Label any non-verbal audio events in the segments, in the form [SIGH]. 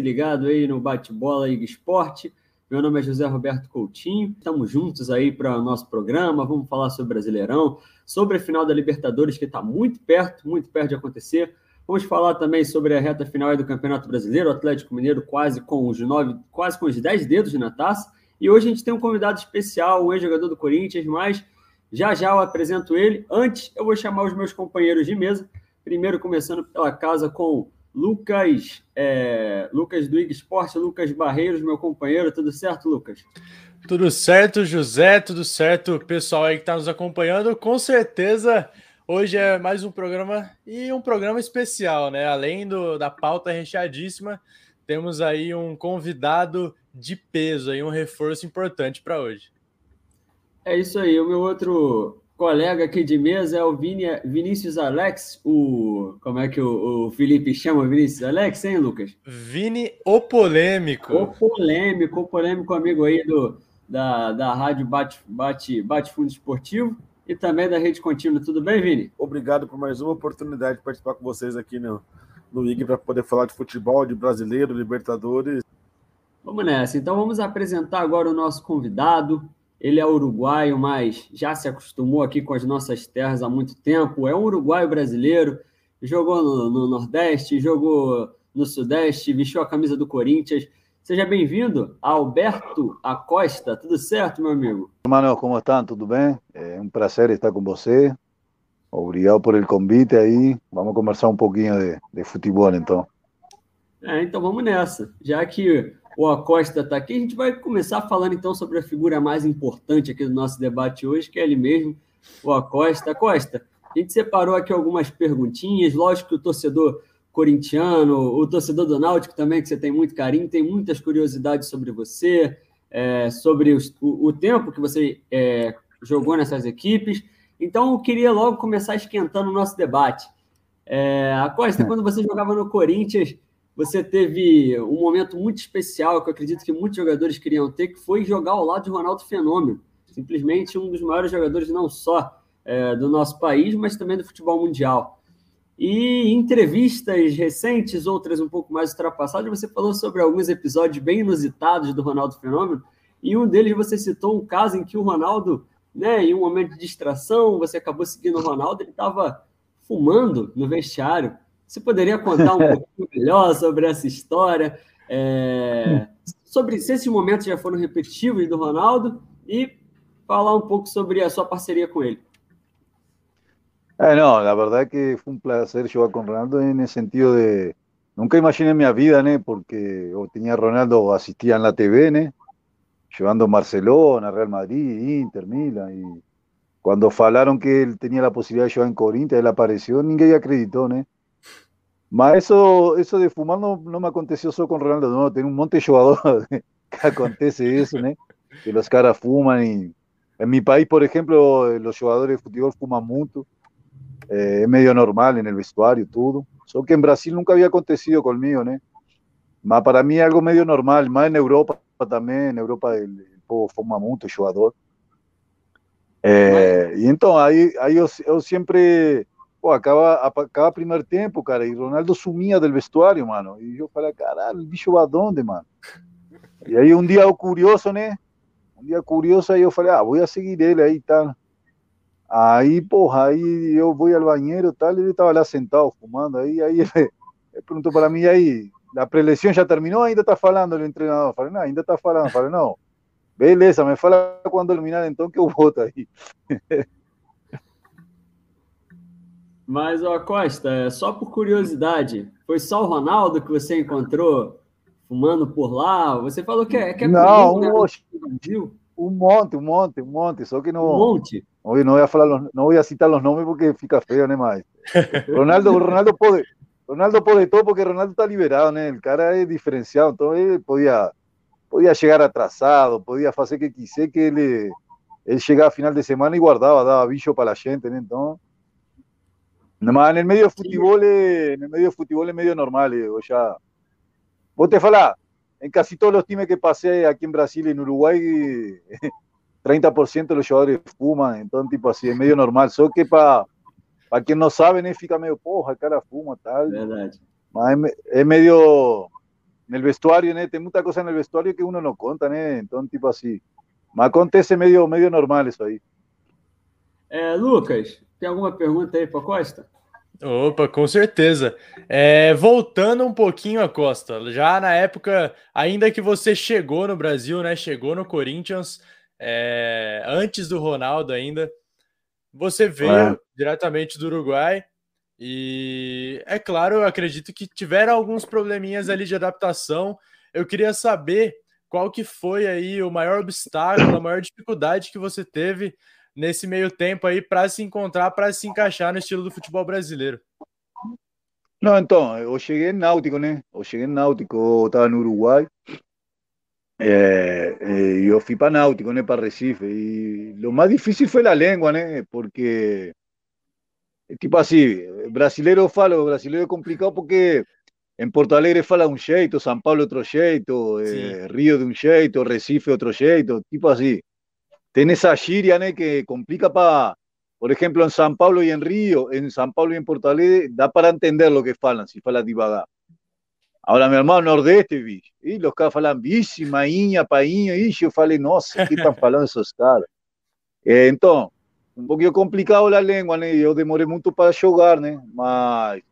ligado aí no Bate-Bola e Esporte. Meu nome é José Roberto Coutinho. Estamos juntos aí para o nosso programa. Vamos falar sobre Brasileirão, sobre a final da Libertadores, que está muito perto, muito perto de acontecer. Vamos falar também sobre a reta final do Campeonato Brasileiro, o Atlético Mineiro quase com os nove, quase com os dez dedos na taça. E hoje a gente tem um convidado especial, um ex-jogador do Corinthians, mas já já eu apresento ele. Antes, eu vou chamar os meus companheiros de mesa. Primeiro, começando pela casa com Lucas, é, Lucas do IG Esporte, Lucas Barreiros, meu companheiro. Tudo certo, Lucas? Tudo certo, José. Tudo certo, pessoal aí que está nos acompanhando. Com certeza, hoje é mais um programa e um programa especial, né? Além do, da pauta recheadíssima, temos aí um convidado de peso, aí um reforço importante para hoje. É isso aí. O meu outro colega aqui de mesa é o Vini, Vinícius Alex, o. Como é que o, o, Felipe chama Vinícius Alex, hein, Lucas? Vini, o polêmico. O polêmico, o polêmico amigo aí do, da, da Rádio Bate, Bate, Bate Fundo Esportivo e também da Rede Contínua. Tudo bem, Vini? Obrigado por mais uma oportunidade de participar com vocês aqui no, no IG para poder falar de futebol, de brasileiro, Libertadores. Vamos nessa. Então vamos apresentar agora o nosso convidado. Ele é uruguaio, mas já se acostumou aqui com as nossas terras há muito tempo. É um uruguaio brasileiro, jogou no, no Nordeste, jogou no Sudeste, vestiu a camisa do Corinthians. Seja bem-vindo, Alberto Acosta. Tudo certo, meu amigo? Hermano, como estão? Tudo bem? É um prazer estar com você. Obrigado por el convite aí. Vamos conversar um pouquinho de, de futebol, então. É, então vamos nessa. Já que o Acosta está aqui. A gente vai começar falando então sobre a figura mais importante aqui do nosso debate hoje, que é ele mesmo, o Acosta. Acosta, a gente separou aqui algumas perguntinhas. Lógico que o torcedor corintiano, o torcedor do Náutico também, que você tem muito carinho, tem muitas curiosidades sobre você, é, sobre os, o, o, tempo que você é, jogou nessas equipes. Então, eu queria logo começar esquentando o nosso debate. É, Acosta, quando você jogava no Corinthians, você teve um momento muito especial que eu acredito que muitos jogadores queriam ter, que foi jogar ao lado de Ronaldo Fenômeno. Simplesmente um dos maiores jogadores, não só é, do nosso país, mas também do futebol mundial. E em entrevistas recentes, outras um pouco mais ultrapassadas, você falou sobre alguns episódios bem inusitados do Ronaldo Fenômeno, e um deles você citou um caso em que o Ronaldo, né, em um momento de distração, você acabou seguindo o Ronaldo, ele estava fumando no vestiário. Você poderia contar um pouquinho melhor sobre essa história? É, sobre se esses momentos já foram repetitivos do Ronaldo e falar um pouco sobre a sua parceria com ele. Eh, no, la verdad que fue un placer jugar con Ronaldo en sentido de, nunca imaginé mi vida, ¿no? porque yo tenía Ronaldo, asistía en la TV, ¿no? llevando Barcelona, Real Madrid, Inter, Milan, y cuando falaron que él tenía la posibilidad de jugar en Corinthians, él apareció, ninguém acreditó, ¿no? Mas eso, eso de fumar no, no me aconteció solo con Ronaldo, no, tiene un monte de jugadores [LAUGHS] que acontece eso, ¿no? que los caras fuman y en mi país, por ejemplo, los jugadores de fútbol fuman mucho, eh, es medio normal en el vestuario, todo. Solo que en Brasil nunca había acontecido conmigo, ¿no? Mas para mí es algo medio normal, más en Europa también, en Europa el, el povo fuma mucho, el jugador. Eh, y entonces ahí, ahí yo, yo siempre pô, acaba, acaba primeiro tempo, cara, e Ronaldo sumia do vestuário, mano. E eu falei, caralho, o bicho vai onde, mano? E aí um dia curioso, né? Um dia curioso, aí eu falei, ah, vou a seguir ele aí, tá? Aí, porra, aí eu vou ao banheiro e tal, ele tava lá sentado, fumando, aí, aí ele, [LAUGHS] ele para mim, aí, a preleção já terminou, ainda tá falando o treinador? Eu falei, não, ainda tá falando, eu falei, não, beleza, me fala quando terminar então que eu volto aí. [LAUGHS] Mas, ó, Costa, é só por curiosidade, foi só o Ronaldo que você encontrou fumando por lá? Você falou que é, que é Não, comum, né? um monte, um monte, um monte, só que não... Um monte? Não ia falar, não vou citar os nomes porque fica feio, né, mais. [LAUGHS] Ronaldo, Ronaldo pode, Ronaldo pode todo porque Ronaldo está liberado, né? O cara é diferenciado, então ele podia, podia chegar atrasado, podia fazer o que quiser, que ele, ele chegava a final de semana e guardava, dava bicho para a gente, né? Então... Nomás en el medio de fútbol, en el medio de fútbol es medio normal, eh, ya. Vos te falás, en casi todos los times que pasé aquí en Brasil y en Uruguay, [LAUGHS] 30% de los jugadores fuman, entonces tipo así, es medio normal. Solo que para para quien no sabe, né, fica medio, porra, cara fuma, tal. Verdade. Mas é, é medio, el vestuario, né? Tem muita coisa no vestuário que uno não conta, né? Então, tipo assim, mas acontece meio, meio normal isso aí. É, Lucas, tem alguma pergunta aí para Costa? Opa, com certeza. É, voltando um pouquinho a Costa, já na época, ainda que você chegou no Brasil, né? Chegou no Corinthians, é, antes do Ronaldo ainda, você veio é. diretamente do Uruguai e é claro, eu acredito que tiveram alguns probleminhas ali de adaptação. Eu queria saber qual que foi aí o maior obstáculo, a maior dificuldade que você teve nesse meio tempo aí para se encontrar, para se encaixar no estilo do futebol brasileiro. Não, então, eu cheguei em Náutico, né? Eu cheguei em Náutico, eu estava no Uruguai. É, é, eu fui para Náutico, né? Para Recife. E o mais difícil foi a língua, né? Porque tipo así, brasileiro falo, brasileiro é complicado porque em Porto Alegre fala um jeito, São Paulo outro jeito, eh, Rio de um jeito, Recife outro jeito, tipo assim. Tem essa gíria, né, que complica para, por exemplo, em São Paulo e em Rio, em São Paulo e em Porto Alegre, dá para entender o que falam, se fala devagar. Agora, meu irmão, Nordeste, bicho, e os caras falam bicho, mainha, painha, e eu falei, nossa, o que estão falando esses caras? Eh, então, um pouquinho complicado a língua, né? Eu demorei muito para jogar, né? Mas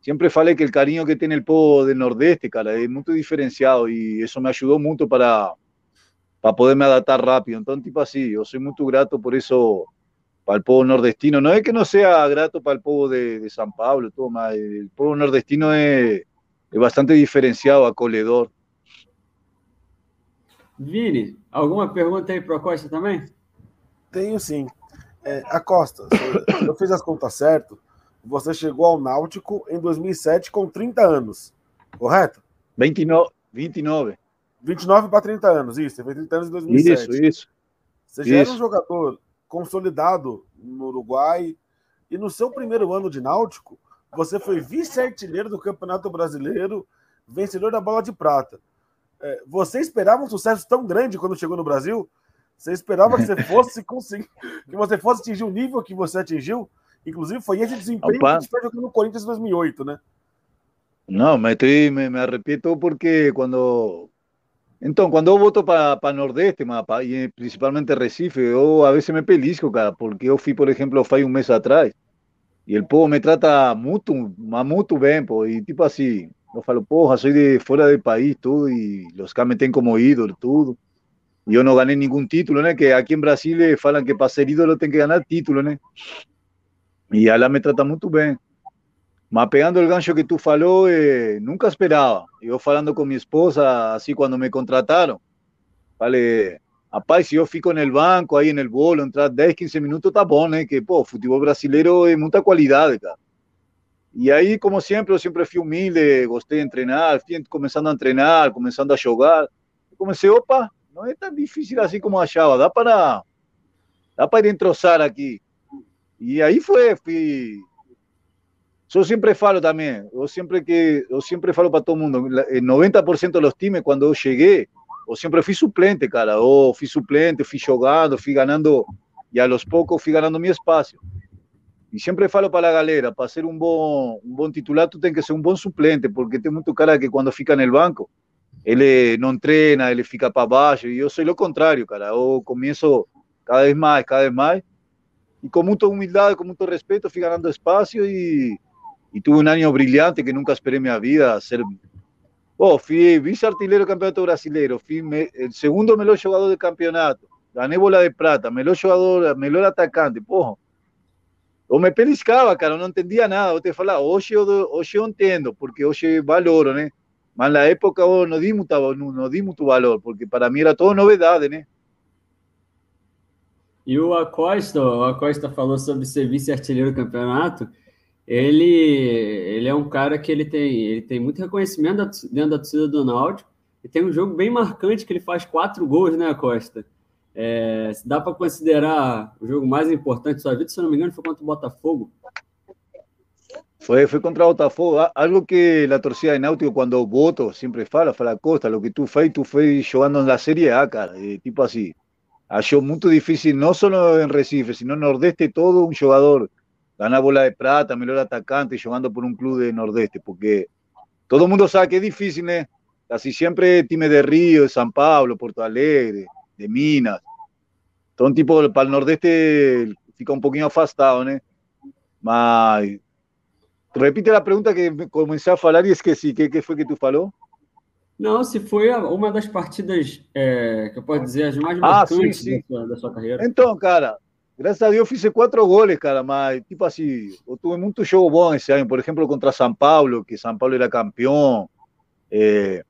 sempre falei que o carinho que tem o povo do Nordeste, cara, é muito diferenciado e isso me ajudou muito para para poder me adaptar rápido. Então, tipo assim, eu sou muito grato por isso para o povo nordestino. Não é que não seja grato para o povo de, de São Paulo, todo, mas o povo nordestino é, é bastante diferenciado, acolhedor. Vini, alguma pergunta aí para o Costa também? Tenho sim. É, Acosta, eu [COUGHS] fiz as contas certo. Você chegou ao Náutico em 2007 com 30 anos, correto? 29. 29. 29 para 30 anos, isso. Você fez 30 anos em 2007. Isso, isso. Você já isso. era um jogador consolidado no Uruguai e no seu primeiro ano de Náutico, você foi vice-artilheiro do Campeonato Brasileiro, vencedor da Bola de Prata. É, você esperava um sucesso tão grande quando chegou no Brasil? Você esperava que você [LAUGHS] fosse conseguir, que você fosse atingir o nível que você atingiu? Inclusive, foi esse desempenho Opa. que você jogando no Corinthians em 2008, né? Não, me, estoy, me, me arrepito porque quando. Então, quando eu volto para Nordeste, mapa, e principalmente Recife, eu a vezes me pelisco, porque eu fui, por exemplo, faz um mês atrás, e o povo me trata muito, muito bem, pô, e tipo assim, eu falo, porra, sou de fora do país, tudo, e os caras me têm como ídolo, tudo. yo no gané ningún título, ¿no? Que aquí en Brasil le falan que para ser ídolo tem que ganar título, ¿no? Y ela me trata muy bien. Mas pegando el gancho que tú falou, eh, nunca esperaba. Yo falando con mi esposa, así cuando me contrataron, vale, rapaz, si yo fico en el banco, ahí en el bolo, entrar 10, 15 minutos, está bom, ¿eh? Que, pô, futebol brasileiro é muita qualidade, cara. Y ahí, como siempre, yo siempre fui humilde, gosté de entrenar, fui comenzando a entrenar, comenzando a jugar. Comencé, opa, no es tan difícil así como achaba, da para, da para entrosar aquí. Y ahí fue, fui, yo siempre falo también, yo siempre que, yo siempre falo para todo el mundo, el 90% de los times cuando yo llegué, yo siempre fui suplente, cara, o fui suplente, fui jugando, fui ganando, y a los pocos fui ganando mi espacio. Y siempre falo para la galera, para ser un buen, un buen titular, tú tienes que ser un buen suplente, porque tengo mucho cara que cuando fica en el banco, ele não treina, ele fica para baixo, e eu sou o contrário, cara. Eu começo cada vez mais, cada vez mais, e com muita humildade, com muito respeito, fui ganhando espaço e, e tive um ano brilhante que nunca esperei minha vida ser. Oh, fui vice-artilheiro do Campeonato Brasileiro, fui me, o segundo melhor jogador do campeonato, ganhei bola de prata, melhor jogador, melhor atacante, porra. Eu me peliscava, cara, eu não entendia nada. Eu te falar, hoje eu, hoje eu entendo, porque hoje valoro, né? Mas na época oh, no di, di mucho valor, porque para mim era todo novidade, né? E o Acosta, o Acosta falou sobre ser vice-artilheiro campeonato. Ele, ele é um cara que ele tem, ele tem muito reconhecimento dentro da torcida do Náutico e tem um jogo bem marcante que ele faz quatro gols, né, Acosta? É, dá para considerar o jogo mais importante da sua vida, se não me engano, foi contra o Botafogo. Fue, fue contra Botafogo, algo que la torcida de Náutico cuando voto siempre fala, fala Costa, lo que tú fue, tú fue jugando en la Serie A, cara, tipo así. Achó muy difícil, no solo en Recife, sino en Nordeste, todo un jugador, ganar bola de plata, mejor atacante, jugando por un club de Nordeste, porque todo el mundo sabe que es difícil, ¿eh? casi siempre time de Río, de San Pablo, Porto Alegre, de Minas. Então, tipo, para o Nordeste fica um pouquinho afastado, né? Mas. Repite a pergunta que comecei a falar e esqueci. O que, que foi que tu falou? Não, se foi uma das partidas é, que eu posso dizer as mais marcantes ah, sim, sim. Da, sua, da, sua, carreira. Então, cara, graças a Deus fiz quatro goles, cara, mas tipo assim, eu tive muito jogo bom esse ano. Por exemplo, contra São Paulo, que São Paulo era campeão. Eh,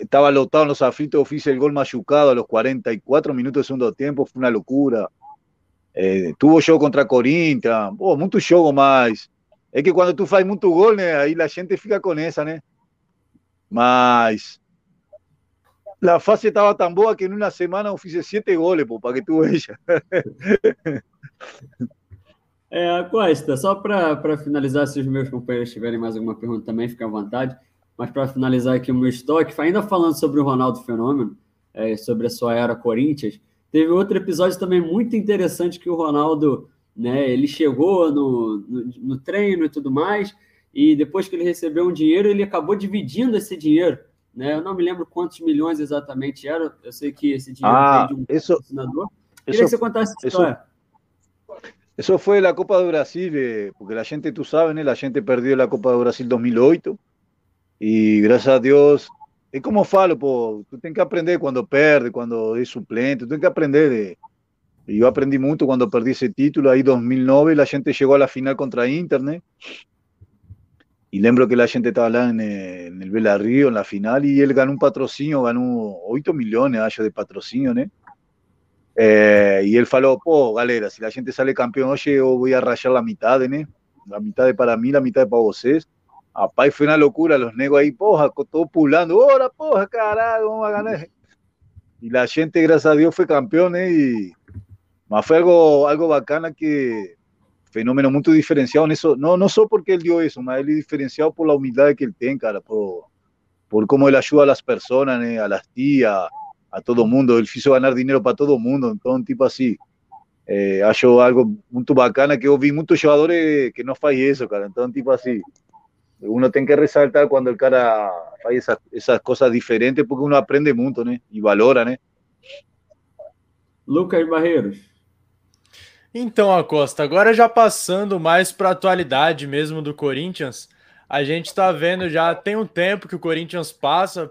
estaba lotado en los aflitos, fiz el gol machucado a los 44 minutos de segundo tiempo, fue una locura. Eh, tuvo show contra Corinthians, oh, muito jogo mais. É que quando tu faz muito gol, né, aí a gente fica com essa, né? Mas a fase estava tão boa que em uma semana fiz sete goles, pô, para que tu veja. É, [LAUGHS] Costa, só para finalizar, se os meus companheiros tiverem mais alguma pergunta também, fica à vontade. Mas para finalizar aqui o meu estoque, ainda falando sobre o Ronaldo Fenômeno, é, sobre a sua era Corinthians, teve outro episódio também muito interessante que o Ronaldo, né, ele chegou no, no, no treino e tudo mais, e depois que ele recebeu um dinheiro, ele acabou dividindo esse dinheiro. Né? Eu não me lembro quantos milhões exatamente era, eu sei que esse dinheiro ah, veio de um isso, patrocinador. Queria que você contasse essa história. Eso fue la Copa do Brasil, eh, porque la gente, tú sabes, ¿no? la gente perdió la Copa do Brasil 2008 y gracias a Dios, es como falo, po, tú tienes que aprender cuando perde, cuando es suplente, tú tienes que aprender de... Yo aprendí mucho cuando perdí ese título, ahí 2009, la gente llegó a la final contra Internet. Y lembro que la gente estaba lá en, en el Vela Río, en la final, y él ganó un patrocinio, ganó 8 millones de patrocinio, ¿no? Eh, y él falou, pô, galera, si la gente sale campeón, oye, yo voy a rayar la mitad, ¿no? La mitad de para mí, la mitad de para ustedes. Rapaz, foi uma loucura, os negros aí, porra, tô pulando, ora, porra, caralho, vamos a ganar. E a gente, graças a Deus, foi campeão, né? E... Mas foi algo, algo bacana que fenômeno muito diferenciado nisso, não, não só porque ele deu isso, mas ele diferenciado por a humildade que ele tem, cara, por, por como ele ajuda as pessoas, né? A las tias, a todo mundo, ele fez ganhar dinheiro para todo mundo, então, tipo assim, é, acho algo muito bacana que eu vi muitos jogadores que não faz isso, cara, então, tipo assim, uno tiene que resaltar cuando el cara faz esas, esas cosas diferentes porque uno aprende muito, né? E valora, né? Lucas Barreiros. Então, Acosta, agora já passando mais para a atualidade mesmo do Corinthians, a gente está vendo já tem um tempo que o Corinthians passa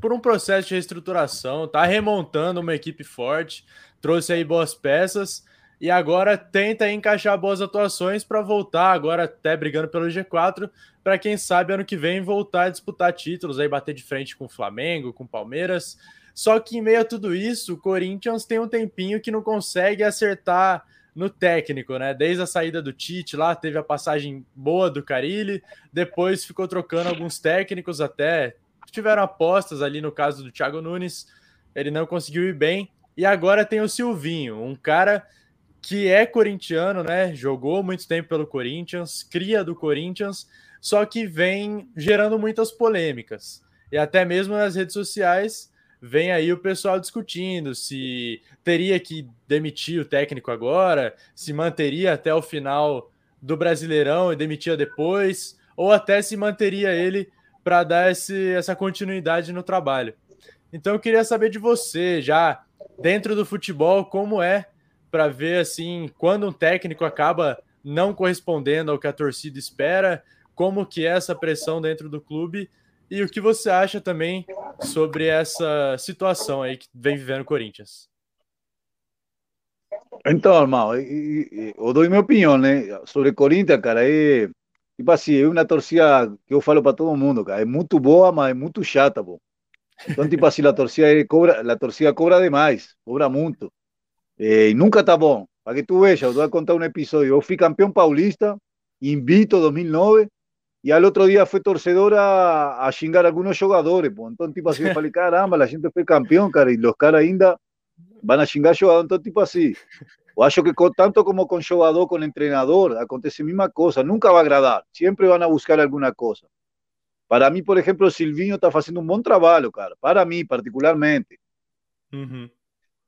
por um processo de reestruturação, está remontando uma equipe forte, trouxe aí boas peças e agora tenta encaixar boas atuações para voltar, agora até brigando pelo G4, para quem sabe ano que vem voltar a disputar títulos, aí bater de frente com o Flamengo, com o Palmeiras. Só que em meio a tudo isso, o Corinthians tem um tempinho que não consegue acertar no técnico, né? Desde a saída do Tite lá, teve a passagem boa do Carilli, depois ficou trocando alguns técnicos até tiveram apostas ali no caso do Thiago Nunes, ele não conseguiu ir bem. E agora tem o Silvinho, um cara que é corintiano, né? Jogou muito tempo pelo Corinthians, cria do Corinthians, só que vem gerando muitas polêmicas. E até mesmo nas redes sociais vem aí o pessoal discutindo se teria que demitir o técnico agora, se manteria até o final do Brasileirão e demitia depois, ou até se manteria ele para dar esse, essa continuidade no trabalho. Então eu queria saber de você, já dentro do futebol, como é para ver assim quando um técnico acaba não correspondendo ao que a torcida espera, como que é essa pressão dentro do clube e o que você acha também sobre essa situação aí que vem vivendo o Corinthians. Então, irmão, eu dou minha opinião, né? Sobre Corinthians, cara, é tipo assim, é uma torcida que eu falo para todo mundo, cara, é muito boa, mas é muito chata, bom. Então, tipo assim, a torcida cobra, a torcida cobra demais, cobra muito. Eh, nunca está bom. Para que tú veas, te voy a contar un episodio. Yo fui campeón paulista, invito 2009, y al otro día fue torcedora a xingar a algunos jugadores. Pues. Entonces, tipo así, [LAUGHS] yo falei, caramba, la gente fue campeón, cara, y los caras ainda van a xingar jugador. Entonces, tipo así. O acho que con, tanto como con jugador, con entrenador, acontece la misma cosa. Nunca va a agradar. Siempre van a buscar alguna cosa. Para mí, por ejemplo, Silvinho está haciendo un buen trabajo, cara. Para mí, particularmente. Uh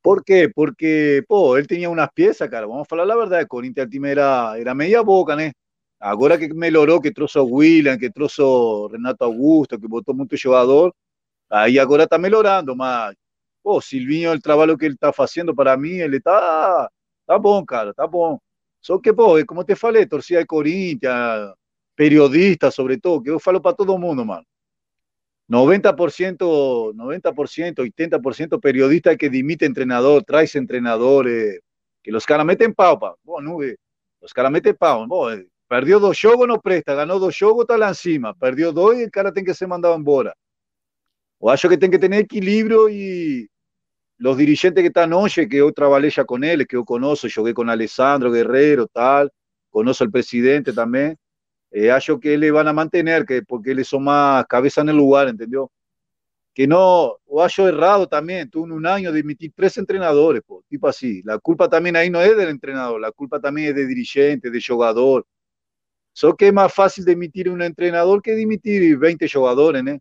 ¿Por qué? Porque, pô, ele tinha umas peças, cara, vamos a verdade, Corinthians time era, era meia boca, né? Agora que melhorou, que trouxe o William, que trouxe o Renato Augusto, que botou muito jogador, Aí agora está melhorando, mas, pô, Silvinho, o trabalho que ele está fazendo para mim, ele tá, tá bom, cara, tá bom. Só que, pô, como te falei, torcida de Corinthians, periodistas, sobre todo, que eu falo para todo mundo, mano. 90%, 90%, 80% periodistas que dimite entrenador, trae entrenadores, que los caras meten pau, pa. Bueno, los caras meten pau. Bueno, perdió dos jogos, no presta, ganó dos jogos, está lá encima. Perdió dos y el cara tiene que ser mandado embora. O acho que tiene que tener equilibrio y los dirigentes que están hoy, que yo trabajé ya con él, que yo conozco, jugué con Alessandro Guerrero, tal, conozco al presidente también, eh, que le van a mantener, que porque él son más cabeza en el lugar, ¿entendió? Que no, o acho errado también, tuvo un año de emitir tres entrenadores, tipo así. La culpa también ahí no es del entrenador, la culpa también es de dirigente, de jugador. Solo que es más fácil de emitir un entrenador que de emitir 20 jugadores, ¿eh?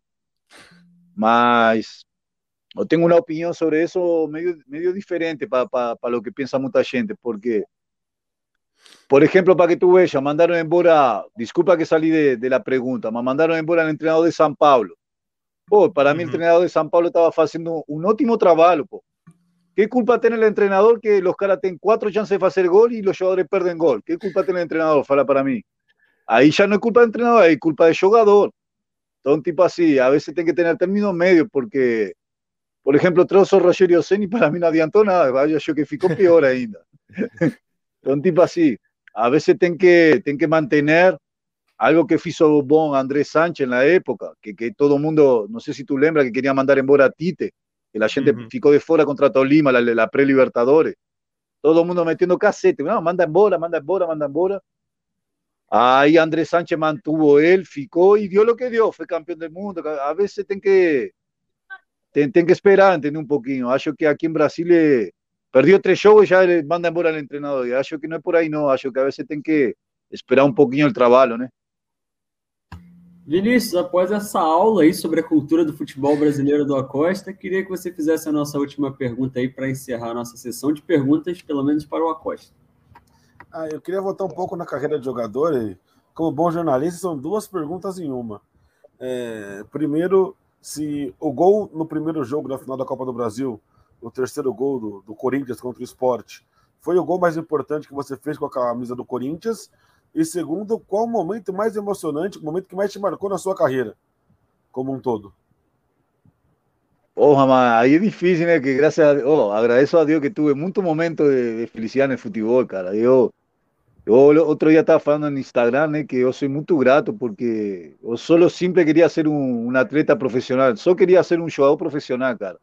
Mas yo tengo una opinión sobre eso medio, medio diferente para lo que piensa mucha gente, porque por ejemplo, para que tú veas, mandaron embora, disculpa que salí de, de la pregunta, me mandaron embora al entrenador de San Pablo. Oh, para mí el entrenador de San Pablo estaba haciendo un ótimo trabajo. Po. ¿Qué culpa tiene el entrenador que los caras tienen cuatro chances de hacer gol y los jugadores pierden gol? ¿Qué culpa tiene el entrenador? Fala para mí. Ahí ya no es culpa del entrenador, es culpa del jugador. Todo un tipo así, a veces tiene que tener términos medios porque, por ejemplo, Trozo Rogerio Seni para mí no adiantó nada, vaya yo que ficó peor ainda. un tipo así. A veces ten que, ten que mantener algo que hizo bon Andrés Sánchez en la época, que, que todo el mundo, no sé si tú lembras, que quería mandar embora a Tite, que la gente ficó de fuera contra Tolima, la, la pre-Libertadores. Todo el mundo metiendo casete, no, manda embora, manda embora, manda embora. Ahí Andrés Sánchez mantuvo él, ficó y dio lo que dio, fue campeón del mundo. A veces ten que, ten, ten que esperar, entender un poquito. Acho que Brasil eh, perdió tres shows y ya le manda embora al entrenador. Y acho que no es por ahí, no. Acho que a veces tem que esperar um pouquinho o trabalho, né? Vinícius, após essa aula aí sobre a cultura do futebol brasileiro do Acosta, queria que você fizesse a nossa última pergunta aí para encerrar a nossa sessão de perguntas, pelo menos para o Acosta. Ah, eu queria voltar um pouco na carreira de jogador. E, como bom jornalista, são duas perguntas em uma. É, primeiro, se o gol no primeiro jogo da final da Copa do Brasil o terceiro gol do, do Corinthians contra o Sport, foi o gol mais importante que você fez com a camisa do Corinthians? E segundo, qual o momento mais emocionante, o momento que mais te marcou na sua carreira, como um todo? Porra, mas aí é difícil, né? Que graças a Deus, oh, agradeço a Deus que tive muito momento de, de no futebol, cara. Eu, eu outro dia estava falando no Instagram, né? Que eu sou muito grato porque eu só sempre queria ser um, um atleta profissional, só queria ser um jogador profissional, cara.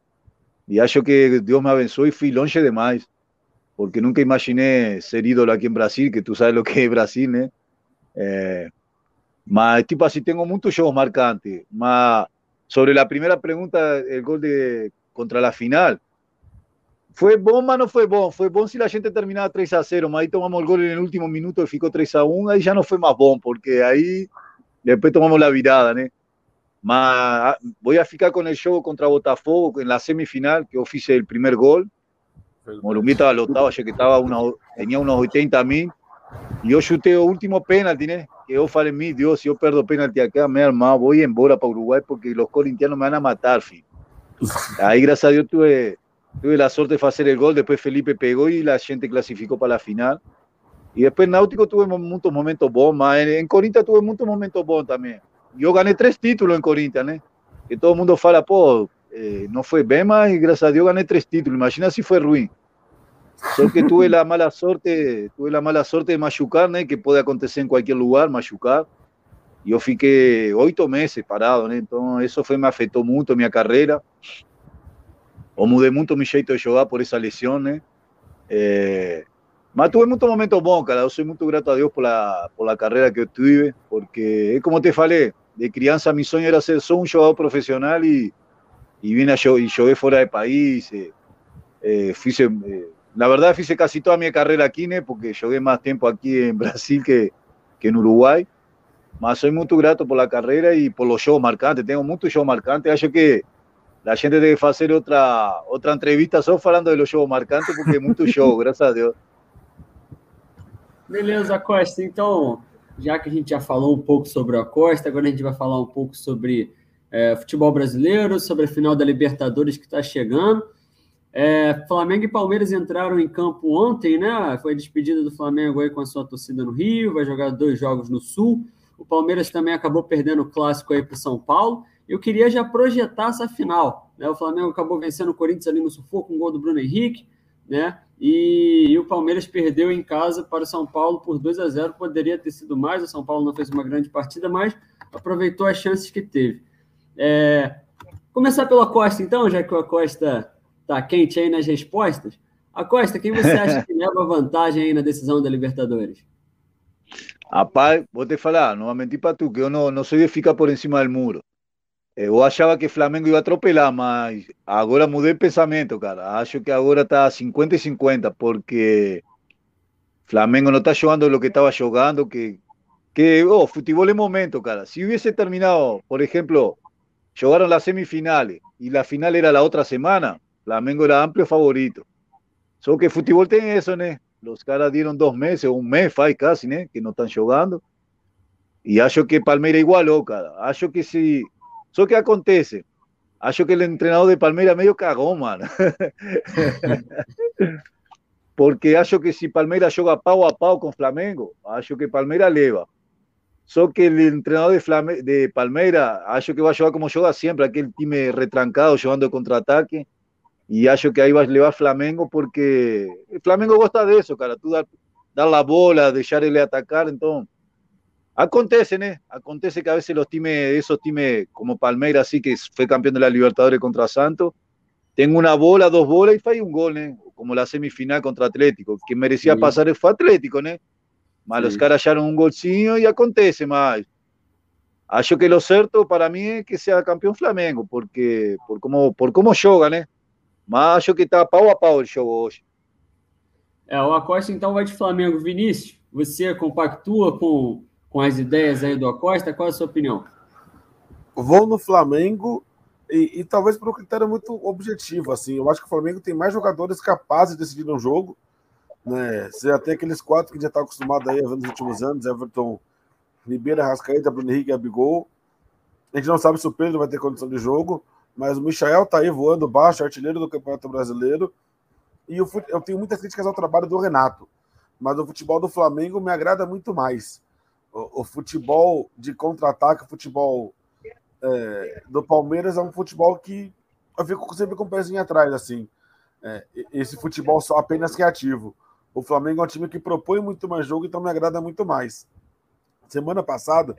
Y acho que Dios me abençoou y fui longe demais, porque nunca imaginé ser ídolo aquí en Brasil, que tú sabes lo que es Brasil, ¿no? Eh, mas, tipo así, tengo muchos juegos marcantes. Mas, sobre la primera pregunta, el gol de contra la final, ¿Fue bom, mas no fue bom? Fue bom si la gente terminaba 3 a 0, mas ahí tomamos el gol en el último minuto y ficó 3 a 1, ahí ya no fue más bom, porque ahí después tomamos la virada, ¿no? Mas voy a ficar con el show contra Botafogo en la semifinal, que ofice el primer gol. Morumbi estaba lotado, ya que estaba una, tenía unos 80 mil. Y yo chuté el último penalti, ¿eh? que yo falei, mi Dios, si yo perdo penalti acá, me armado, voy en bola para Uruguay porque los corintianos me van a matar, fin. Ahí, gracias a Dios, tuve, tuve la suerte de hacer el gol. Después Felipe pegó y la gente clasificó para la final. Y después Náutico tuve muchos momentos bons, en, en Corintia tuve muchos momentos bons también yo gané tres títulos en Corinthians, ¿eh? que todo el mundo fala, po, eh, no fue Bema y gracias a Dios gané tres títulos. Imagina si fue ruin. Solo que tuve la mala suerte, tuve la mala suerte de machucar, ¿eh? que puede acontecer en cualquier lugar, machucar. Yo fiqué ocho meses parado, ¿eh? entonces eso fue, me afectó mucho mi carrera. O mudé mucho mi jeito de jugar por esa lesión. ¿eh? Eh, mas tuve muchos momentos bons, cara. Yo soy muy grato a Dios por la, por la carrera que tuve, porque es como te falei, de criança, mi sueño era ser solo un jugador profesional y, y vine a yo, y jugué fuera de país. Eh, eh, eh, la verdad, hice casi toda mi carrera aquí, ¿no? porque jugué más tiempo aquí en [LAUGHS] Brasil que, que en Uruguay. Mas soy muy grato por la carrera y por los shows marcantes. Tengo muchos shows marcantes. Acho que la gente debe hacer otra, otra entrevista solo hablando de los shows marcantes, porque es mucho show, [LAUGHS] gracias a Dios. Beleza, Costa. Então, já que a gente já falou um pouco sobre a Costa, agora a gente vai falar um pouco sobre é, futebol brasileiro, sobre a final da Libertadores que está chegando. É, Flamengo e Palmeiras entraram em campo ontem, né? Foi a despedida do Flamengo aí com a sua torcida no Rio, vai jogar dois jogos no Sul. O Palmeiras também acabou perdendo o clássico aí para São Paulo. Eu queria já projetar essa final. Né? O Flamengo acabou vencendo o Corinthians ali no sufoco com um gol do Bruno Henrique, né? E, e, o Palmeiras perdeu em casa para o São Paulo por 2 a 0. Poderia ter sido mais. O São Paulo não fez uma grande partida, mas aproveitou as chances que teve. É... Começar pelo Acosta, então, já que o Acosta está quente aí nas respostas. Acosta, quem você acha que [LAUGHS] leva vantagem aí na decisão da Libertadores? Rapaz, vou te falar, não vou mentir para tu, que eu não, não sou de ficar por cima do muro. Eu achava que Flamengo ia atropelar, mas agora mudei de pensamento, cara. Acho que agora está 50 e 50, porque Flamengo não está jogando o que estava jogando, que, que oh, futebol é momento, cara. Se hubiese terminado, por exemplo, jogaron las semifinales y la final era la otra semana, Flamengo era amplio favorito. Solo que fútbol tiene eso, ¿no? Los caras dieron dos meses, un mes, faz casi, ¿no? Que no están jugando. Y acho que Palmeira igualó, cara. Acho que si... Só que acontece. Acho que el entrenador de Palmeira medio cagó, mano. [LAUGHS] Porque acho que si Palmeira joga pau a pau con Flamengo, acho que Palmeira leva. Só que el entrenador de, Flame, de Palmeira, acho que va a jugar como juega siempre, aquel time retrancado, jugando contra-ataque. Y acho que ahí va a levar Flamengo porque el Flamengo gosta de eso, cara. Tú dar, dar la bola, dejarle atacar. Entonces, acontece, ¿no? Acontece que a veces los times, esos times como Palmeiras, así que fue campeón de la Libertadores contra Santos, tengo una bola, dos bolas y falla un gol, ¿no? Como la semifinal contra Atlético. que merecía sí. pasar fue Atlético. Mas sí. los caras hallaron un golcinho y acontece, más. Acho que lo cierto para mí es que sea campeón Flamengo, porque por cómo, por cómo joga, ¿no? Mas acho que está pau a pau o jogo hoje. É, o Acosta então vai de Flamengo. Vinícius, você compactua com, com as ideias aí do Acosta? Qual é a sua opinião? Vou no Flamengo e, e talvez por um critério muito objetivo. Assim, eu acho que o Flamengo tem mais jogadores capazes de decidir um jogo. Né? Você já tem aqueles quatro que já está acostumado aí nos últimos anos: Everton, Ribeira, Rascaeta, Bruno Henrique e Abigol. A gente não sabe se o Pedro vai ter condição de jogo mas o Michael tá aí voando baixo, artilheiro do Campeonato Brasileiro. E eu, eu tenho muitas críticas ao trabalho do Renato, mas o futebol do Flamengo me agrada muito mais. O, o futebol de contra-ataque, o futebol é, do Palmeiras é um futebol que eu fico sempre com o pezinho atrás, assim. É, esse futebol só apenas reativo. O Flamengo é um time que propõe muito mais jogo, então me agrada muito mais. Semana passada,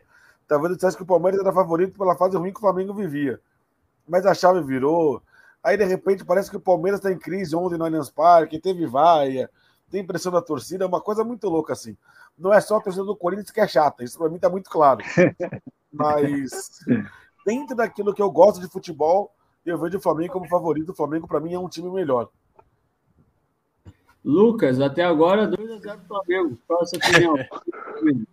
talvez eu dissesse que o Palmeiras era favorito pela fase ruim que o Flamengo vivia mas a chave virou. Aí, de repente, parece que o Palmeiras está em crise ontem no Allianz Parque, teve vaia, tem pressão da torcida, é uma coisa muito louca, assim. Não é só a torcida do Corinthians que é chata, isso para mim está muito claro. [LAUGHS] Mas, dentro daquilo que eu gosto de futebol, eu vejo o Flamengo como favorito. O Flamengo, para mim, é um time melhor. Lucas, até agora 2x0 Flamengo. Qual a sua opinião? [LAUGHS]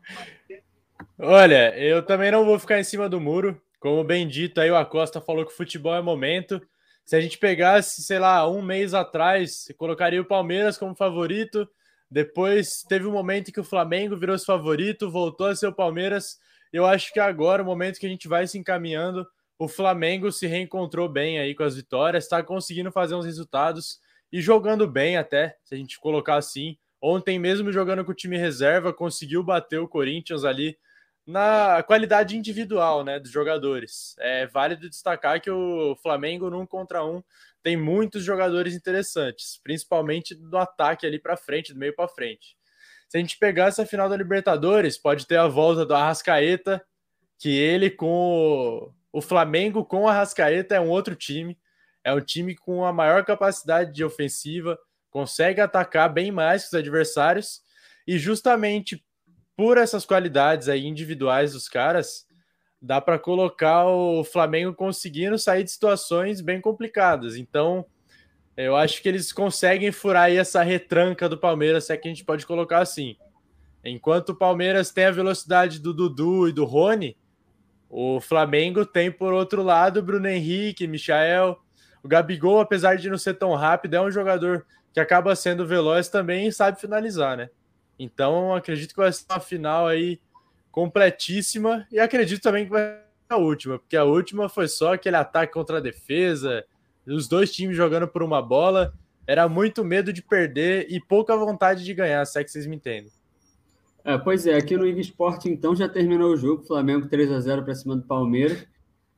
Olha, eu também não vou ficar em cima do muro. Como bem dito, aí o Acosta falou que o futebol é momento. Se a gente pegasse, sei lá, um mês atrás, colocaria o Palmeiras como favorito. Depois teve um momento em que o Flamengo virou favorito, voltou a ser o Palmeiras. Eu acho que agora, o momento que a gente vai se encaminhando, o Flamengo se reencontrou bem aí com as vitórias, está conseguindo fazer uns resultados e jogando bem até, se a gente colocar assim. Ontem mesmo jogando com o time reserva, conseguiu bater o Corinthians ali na qualidade individual né, dos jogadores. É válido destacar que o Flamengo, num contra um, tem muitos jogadores interessantes, principalmente do ataque ali para frente, do meio para frente. Se a gente pegar essa final da Libertadores, pode ter a volta do Arrascaeta, que ele com o, Flamengo com o Arrascaeta é um outro time, é um time com a maior capacidade de ofensiva, consegue atacar bem mais que os adversários, e justamente por essas qualidades aí individuais dos caras, dá para colocar o Flamengo conseguindo sair de situações bem complicadas. Então, eu acho que eles conseguem furar aí essa retranca do Palmeiras, se é que a gente pode colocar assim. Enquanto o Palmeiras tem a velocidade do Dudu e do Rony, o Flamengo tem, por outro lado, Bruno Henrique, Michael. O Gabigol, apesar de não ser tão rápido, é um jogador que acaba sendo veloz também e sabe finalizar, né? Então, acredito que vai ser uma final aí completíssima e acredito também que vai a última, porque a última foi só aquele ataque contra a defesa, os dois times jogando por uma bola. Era muito medo de perder e pouca vontade de ganhar, se é que vocês me entendem. É, pois é, aqui no IG então, já terminou o jogo, Flamengo 3 a 0 para cima do Palmeiras.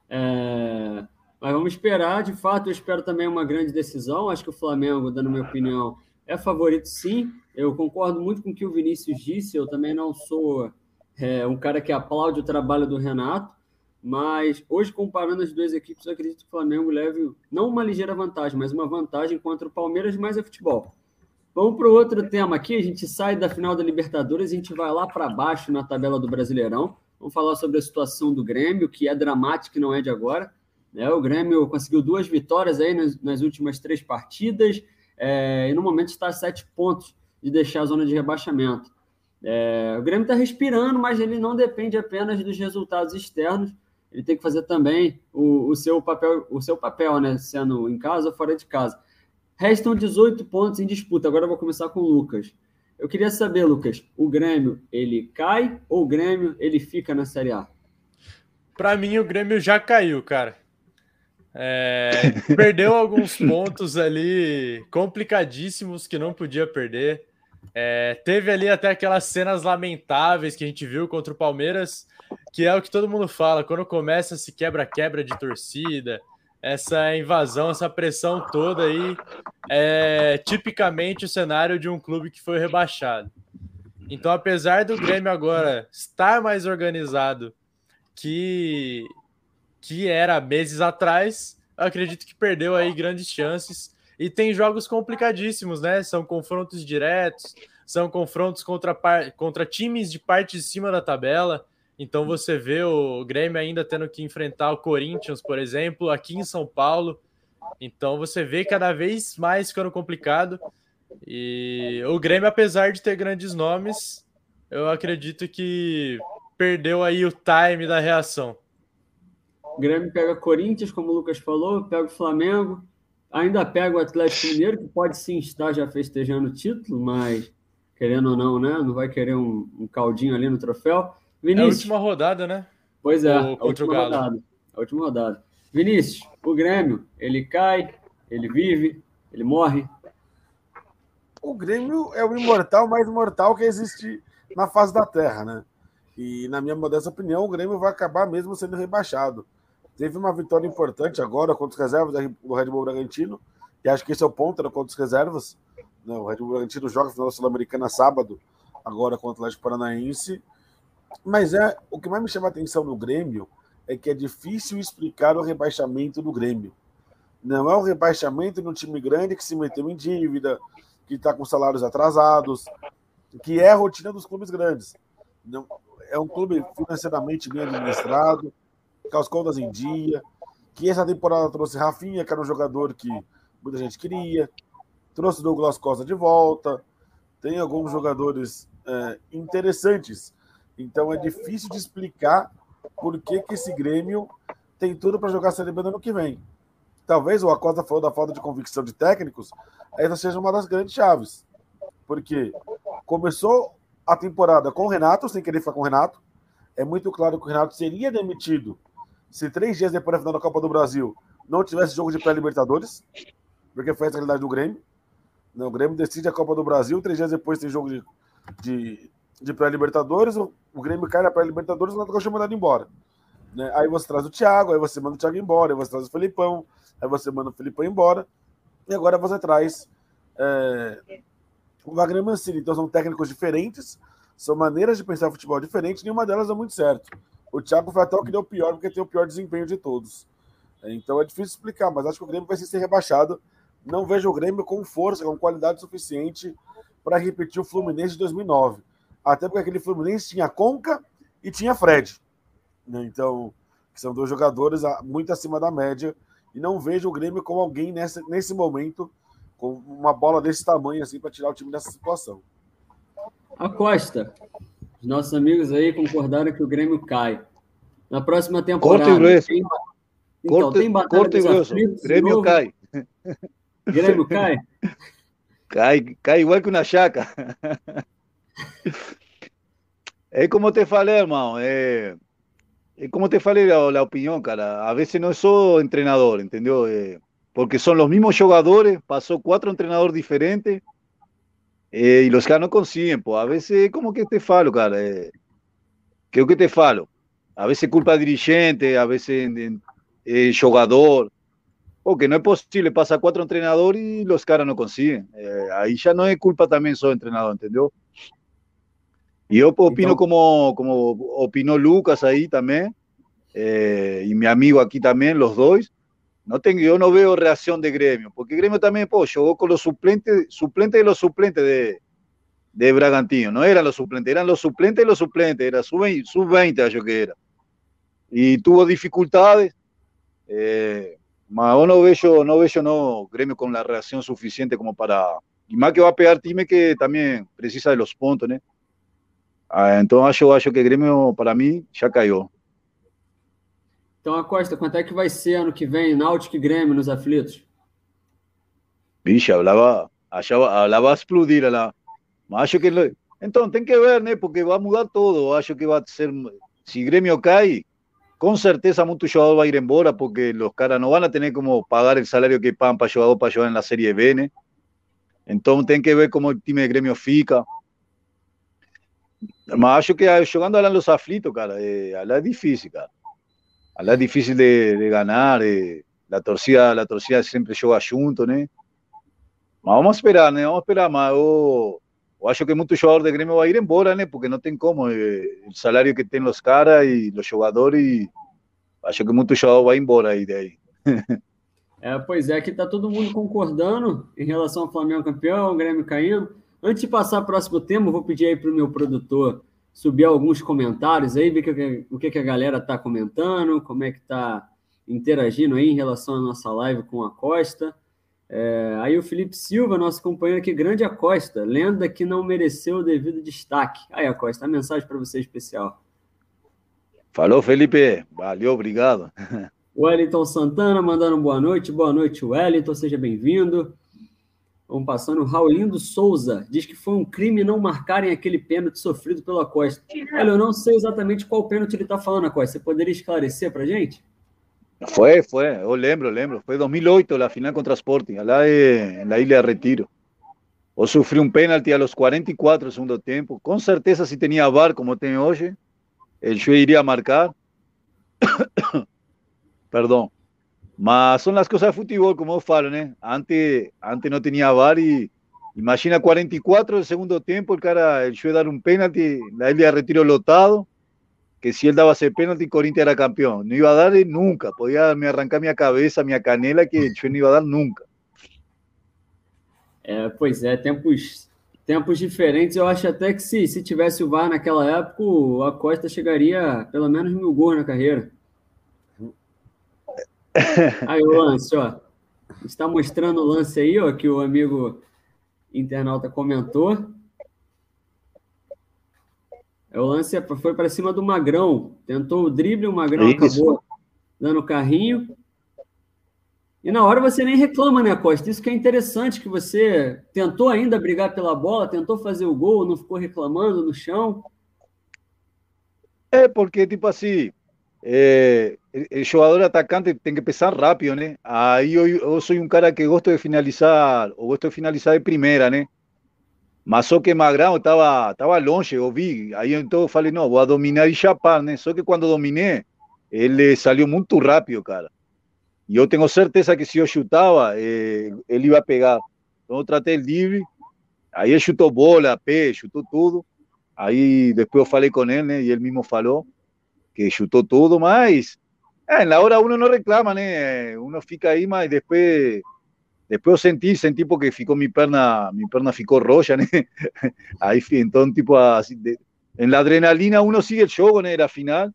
É... Mas vamos esperar, de fato, eu espero também uma grande decisão. Acho que o Flamengo, dando minha opinião, é favorito sim. Eu concordo muito com o que o Vinícius disse, eu também não sou é, um cara que aplaude o trabalho do Renato, mas hoje, comparando as duas equipes, eu acredito que o Flamengo leve não uma ligeira vantagem, mas uma vantagem contra o Palmeiras, mas é futebol. Vamos para o outro tema aqui. A gente sai da final da Libertadores, a gente vai lá para baixo na tabela do Brasileirão. Vamos falar sobre a situação do Grêmio, que é dramática e não é de agora. É, o Grêmio conseguiu duas vitórias aí nas, nas últimas três partidas é, e no momento está a sete pontos de deixar a zona de rebaixamento. É, o Grêmio está respirando, mas ele não depende apenas dos resultados externos. Ele tem que fazer também o, o seu papel, o seu papel, né? Sendo em casa ou fora de casa. Restam 18 pontos em disputa. Agora eu vou começar com o Lucas. Eu queria saber, Lucas, o Grêmio ele cai ou o Grêmio ele fica na Série A? Para mim, o Grêmio já caiu, cara. É, [LAUGHS] perdeu alguns pontos ali complicadíssimos que não podia perder. É, teve ali até aquelas cenas lamentáveis que a gente viu contra o Palmeiras, que é o que todo mundo fala: quando começa esse quebra-quebra de torcida, essa invasão, essa pressão toda aí é tipicamente o cenário de um clube que foi rebaixado. Então, apesar do Grêmio agora estar mais organizado que, que era meses atrás, acredito que perdeu aí grandes chances e tem jogos complicadíssimos, né? São confrontos diretos, são confrontos contra, contra times de parte de cima da tabela. Então você vê o Grêmio ainda tendo que enfrentar o Corinthians, por exemplo, aqui em São Paulo. Então você vê cada vez mais ficando complicado. E o Grêmio, apesar de ter grandes nomes, eu acredito que perdeu aí o time da reação. O Grêmio pega Corinthians, como o Lucas falou, pega o Flamengo, ainda pega o Atlético Mineiro, que pode sim estar já festejando o título, mas querendo ou não, né? Não vai querer um, um caldinho ali no troféu. Vinícius. É a última rodada, né? Pois é, o, a última rodada. A última rodada. Vinícius, o Grêmio, ele cai, ele vive, ele morre. O Grêmio é o imortal mais mortal que existe na face da Terra, né? E, na minha modesta opinião, o Grêmio vai acabar mesmo sendo rebaixado. Teve uma vitória importante agora contra os reservas do Red Bull Bragantino, e acho que esse é o ponto, era contra os reservas. Não, o Red Bull Bragantino joga final Sul-Americana sábado, agora contra o Atlético Paranaense. Mas é o que mais me chama a atenção no Grêmio é que é difícil explicar o rebaixamento do Grêmio. Não é um rebaixamento no time grande que se meteu em dívida, que está com salários atrasados, que é a rotina dos clubes grandes. Não, é um clube financeiramente bem administrado, com as contas em dia, que essa temporada trouxe Rafinha, que era um jogador que muita gente queria, trouxe Douglas Costa de volta, tem alguns jogadores é, interessantes então é difícil de explicar por que, que esse Grêmio tem tudo para jogar a Série B no ano que vem. Talvez o Acosta falou da falta de convicção de técnicos, essa seja uma das grandes chaves. Porque começou a temporada com o Renato, sem querer ficar com o Renato. É muito claro que o Renato seria demitido se três dias depois da final da Copa do Brasil não tivesse jogo de pré-Libertadores, porque foi essa a realidade do Grêmio. Não, o Grêmio decide a Copa do Brasil, três dias depois tem jogo de, de, de pré-Libertadores, o, Grêmio cai na pré-Libertadores, o Atlético é mandado embora. Né? Aí você traz o Thiago, aí você manda o Thiago embora, aí você traz o Felipão, aí você manda o Felipão embora, e agora você traz é, o Wagner Mancini. Então são técnicos diferentes, são maneiras de pensar futebol diferentes, nenhuma delas dá muito certo. O Thiago foi até o que deu pior, porque tem o pior desempenho de todos. Então é difícil explicar, mas acho que o Grêmio vai ser rebaixado. Não vejo o Grêmio com força, com qualidade suficiente para repetir o Fluminense de 2009 até porque aquele Fluminense tinha Conca e tinha Fred. Né? Então, são dois jogadores muito acima da média. E não vejo o Grêmio como alguém nessa, nesse momento com uma bola desse tamanho assim para tirar o time dessa situação. A Costa, os nossos amigos aí concordaram que o Grêmio cai. Na próxima temporada. E grueso. Tem, então, corte, tem e grueso. Grêmio cai. Grêmio cai? [LAUGHS] Cai, cai igual que uma chaca. É como te falei, irmão. É, eh, como te falei la, la opinión, cara, a veces no soy entrenador, ¿entendió? Eh, porque son los mismos jugadores, pasó cuatro entrenadores diferentes eh, y los caras no consiguen, pues a veces como que te falo, cara, eh, creo que te falo. A veces culpa dirigente, a veces eh, jugador, porque no es posible, pasa cuatro entrenadores y los caras no consiguen. Eh, ahí ya no es culpa también soy entrenador, ¿entendió? Y yo opino como, como opinó Lucas ahí también, eh, y mi amigo aquí también, los dos. No tengo, yo no veo reacción de gremio, porque gremio también pues, jugó con los suplentes, suplentes de los suplentes de, de Bragantino. No eran los suplentes, eran los suplentes de los suplentes, era sub-20, sub yo que era. Y tuvo dificultades. Eh, más no veo, no veo no gremio con la reacción suficiente como para. Y más que va a pegar time que también precisa de los puntos. Ah, então acho, acho que Grêmio, para mim, já caiu. Então, Acosta, quanto é que vai ser ano que vem Náutico e Grêmio nos aflitos? Vixe, hablava, achava, hablava explodir lá. Mas acho que... Então, tem que ver, né? Porque vai mudar todo. Acho que vai ser... Se Grêmio cai, com certeza muito jogador vai ir embora, porque os caras não vão ter como pagar o salário que pagam para jogador para jogar na Série B, né? Então, tem que ver como o time de Grêmio fica. Mas acho que jogando lá nos aflitos, cara, eh, lá é difícil, cara. Lá é difícil de, de ganhar, eh, a torcida, a torcida sempre joga junto, né? Mas vamos esperar, né? Vamos esperar, mas eu, eu acho que muito jogador de Grêmio vai ir embora, né? Porque não tem como, eh, o salário que tem os caras e os jogadores, acho que muito jogador vai embora aí daí. [LAUGHS] É, pois é, aqui tá todo mundo concordando em relação ao Flamengo campeão, Grêmio caindo. Antes de passar para o próximo tema, vou pedir aí para o meu produtor subir alguns comentários aí, ver que, o que, que a galera está comentando, como é que está interagindo aí em relação à nossa live com a Costa. É, aí o Felipe Silva, nosso companheiro aqui, grande Acosta, lenda que não mereceu o devido destaque. Aí, Acosta, a mensagem para você especial. Falou, Felipe. Valeu, obrigado. [LAUGHS] Wellington Santana mandando boa noite. Boa noite, Wellington. Seja bem-vindo. Vamos passando. Raulindo Souza diz que foi um crime não marcarem aquele pênalti sofrido pela Costa. Olha, eu não sei exatamente qual pênalti ele está falando, Costa. Você poderia esclarecer para gente? Foi, foi. Eu lembro, lembro. Foi 2008, a final contra Sporting, lá na Ilha Retiro. Eu sofri um pênalti aos 44 do segundo tempo. Com certeza, se tinha VAR como tem hoje, o juiz iria marcar. [COUGHS] Perdão. Mas son las cosas de fútbol, como yo falo, ¿no? Antes, antes no tenía VAR y imagina 44 del segundo tiempo, el cara, el juez dar un penalti, la de retiro lotado, que si él daba ese penalti, Corinthians era campeón. No iba a dar nunca, podía me arrancar mi cabeza, mi canela, que el juez no iba a dar nunca. É, pois é, tempos, tempos diferentes. Eu acho até que se, se tivesse o VAR naquela época, o Acosta chegaria a pelo menos mil gols na carreira. Aí o lance, ó. Está mostrando o lance aí, ó, que o amigo internauta comentou. É, o lance foi para cima do Magrão. Tentou o drible, o Magrão Isso. acabou dando carrinho. E na hora você nem reclama, né, Costa? Isso que é interessante, que você tentou ainda brigar pela bola, tentou fazer o gol, não ficou reclamando no chão. É, porque, tipo assim, eh, el jugador atacante tiene que empezar rápido, ¿no? Ahí yo, soy un cara que gosto de finalizar, o gosto de finalizar de primera, ¿no? Mas só que Magrão estaba, estaba longe, eu vi. Aí então falei, não, vou dominar e chapar, né? Só que quando dominei, ele saiu muito rápido, cara. E eu tenho certeza que se eu chutava, eh, ele ia pegar. Então eu tratei livre, aí ele chutou bola, pé, chutou tudo. Aí depois eu falei com ele, né? E ele mesmo que chutó todo más. Ah, en la hora uno no reclama, ¿no? uno fica ahí más y después, después sentí, sentí porque ficó mi perna, mi perna ficó roja, ¿no? [LAUGHS] ahí entonces tipo así, de, en la adrenalina uno sigue el juego, ¿no? Era final,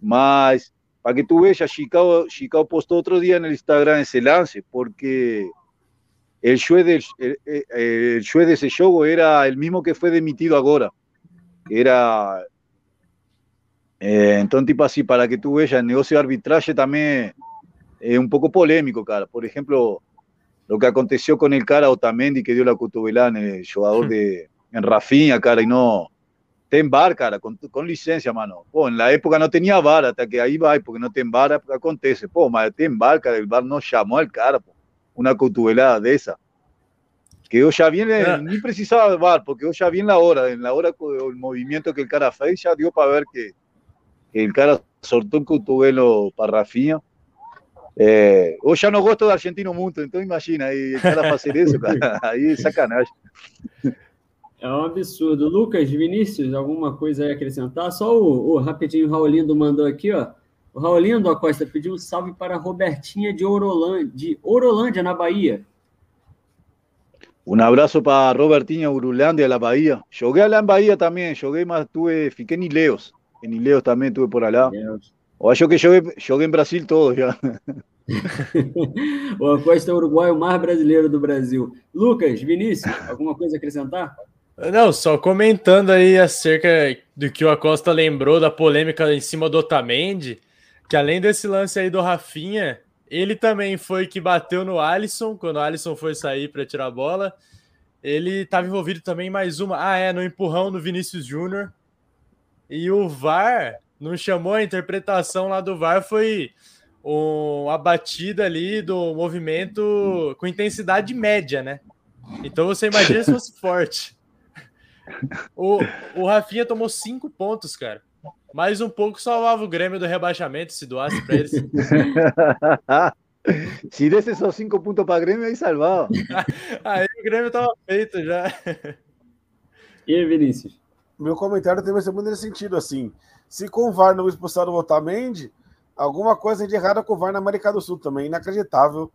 más para que tú veas, Chicago, Chicago postó otro día en el Instagram ese lance, porque el juez, del, el, el juez de ese juego era el mismo que fue demitido ahora, era eh, entonces, tipo así, para que tú veas, el negocio de arbitraje también es un poco polémico, cara. Por ejemplo, lo que aconteció con el cara Otamendi que dio la cutubelán, el jugador de en Rafinha, cara, y no, tem bar, cara, com, com licença, mano. Pô, na época não tinha bar, até que aí vai, porque não tem bar, acontece. Pô, mas tem bar, cara, o bar não chamou o cara, pô. Uma cotovelada dessa. Que eu já vi, é. nem precisava de bar, porque eu já vi na hora, na hora o movimento que o cara fez, já deu para ver que, que o cara soltou um cotovelo para Rafinha. É, eu já não gosto do argentino muito, então imagina, aí o cara fazer isso, cara, aí é sacanagem. É um absurdo. Lucas, Vinícius, alguma coisa aí a acrescentar? Só o, o rapidinho o Raulindo mandou aqui, ó. O Raulindo Acosta pediu um salve para Robertinha de Orolândia, de Orolândia, na Bahia. Um abraço para Robertinha Urulândia, na Bahia. Joguei lá em Bahia também, joguei, mas tuve, fiquei em Ileos. Ileos também tuve por lá. Eu acho que joguei, joguei em Brasil todo já. [LAUGHS] o Acosta é o uruguaio mais brasileiro do Brasil. Lucas, Vinícius, alguma coisa a acrescentar? Não, só comentando aí acerca do que o Acosta lembrou da polêmica em cima do Otamendi, que além desse lance aí do Rafinha, ele também foi que bateu no Alisson, quando o Alisson foi sair para tirar a bola. Ele estava envolvido também em mais uma, ah é, no empurrão do Vinícius Júnior. E o VAR não chamou a interpretação lá do VAR, foi um, a batida ali do movimento com intensidade média, né? Então você imagina se fosse forte. [LAUGHS] O, o Rafinha tomou cinco pontos, cara. Mais um pouco salvava o Grêmio do rebaixamento se doasse para eles. [LAUGHS] se desse só cinco pontos para o Grêmio, aí salvava. [LAUGHS] aí o Grêmio tava feito já. E aí, Vinícius? Meu comentário também vai ser muito nesse sentido, assim. Se com o VAR não expulsaram o Otamendi, alguma coisa de errada com o VAR na América do Sul também. Inacreditável.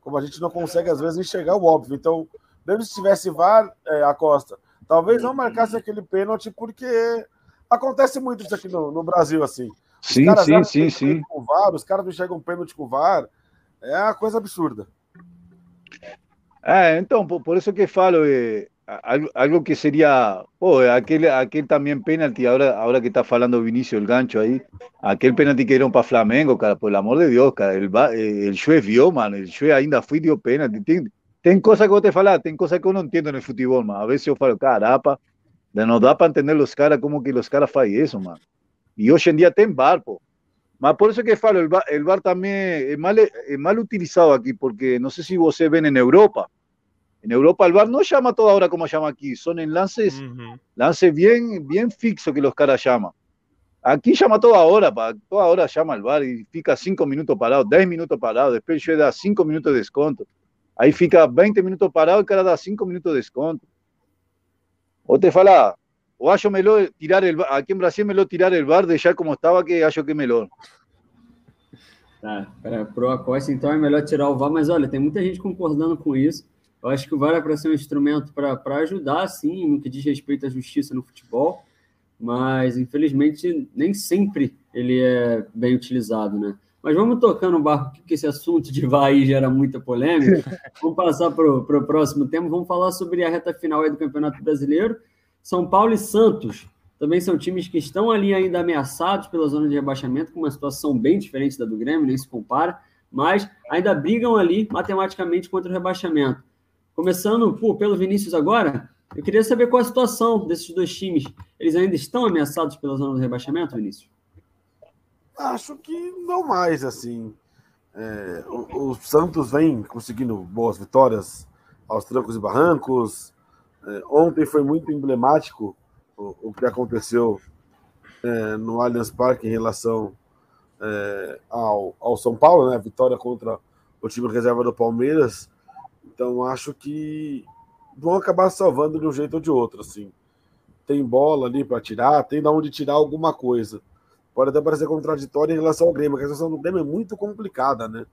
Como a gente não consegue, às vezes, enxergar o óbvio. Então, mesmo se tivesse VAR, é, a Costa, Talvez não marcasse aquele pênalti, porque acontece muito isso aqui no, no Brasil, assim. sim, sim, sim, sim. Com VAR, os caras não enxergam pênalti com o VAR. É uma coisa absurda. É, então, por, por isso que falo, eh, algo, algo, que seria, pô, aquele, aquele também pênalti, agora, agora que está falando o Vinícius, o gancho aí, aquele pênalti que dieron para Flamengo, cara, por amor de Deus, cara, el, el juez vio, mano, el juez ainda foi e deu pênalti, tem, tem coisa que eu te falar, tem coisa que eu não entendo no futebol, mano. A vezes eu falo, carapa, não dá para entender os caras como que os caras fazem isso, mano. E hoje em dia tem bar, pô. Mas por isso que eu falo, o bar, el bar também é mal, é mal utilizado aqui, porque não sei se você vê em Europa. Em Europa el bar não chama toda hora como chama aqui, são em lances, uhum. lances bem, bem fixos que os caras chamam. Aqui chama toda hora, pá. toda hora chama o bar e fica cinco minutos parado, dez minutos parado, depois dá cinco minutos de desconto. Aí fica 20 minutos parado e o cara dá 5 minutos de desconto. Ou te fala, ou acho melhor tirar el aqui em Brasil é melhor tirar o bar, deixar como estava, que acho que é melhor. Tá, para pro Acosta, então é melhor tirar o VAR, mas olha, tem muita gente concordando com isso. Eu acho que o VAR é para ser um instrumento para ajudar, sim, no que diz respeito à justiça no futebol, mas infelizmente nem sempre ele é bem utilizado, né? Mas vamos tocar no barco, que esse assunto de vai gera muita polêmica. [LAUGHS] Vamos passar para o próximo tema. Vamos falar sobre a reta final do Campeonato Brasileiro. São Paulo e Santos também são times que estão ali ainda ameaçados pela zona de rebaixamento, com uma situação bem diferente da do Grêmio, nem se compara, mas ainda brigam ali matematicamente contra o rebaixamento. Começando pô, pelo Vinícius agora, eu queria saber qual a situação desses dois times. Eles ainda estão ameaçados pela zona do rebaixamento, Vinícius? Acho que não mais, assim. É, o, o, Santos vem conseguindo boas vitórias aos trancos e barrancos. É, ontem foi muito emblemático o, o que aconteceu é, no Allianz Parque em relação é, ao, ao São Paulo, né? A vitória contra o time reserva do Palmeiras. Então acho que vão acabar salvando de um jeito ou de outro, assim. Tem bola ali para tirar, tem de onde tirar alguma coisa pode até parecer contraditório em relação ao Grêmio, a situação do Grêmio é muito complicada, né?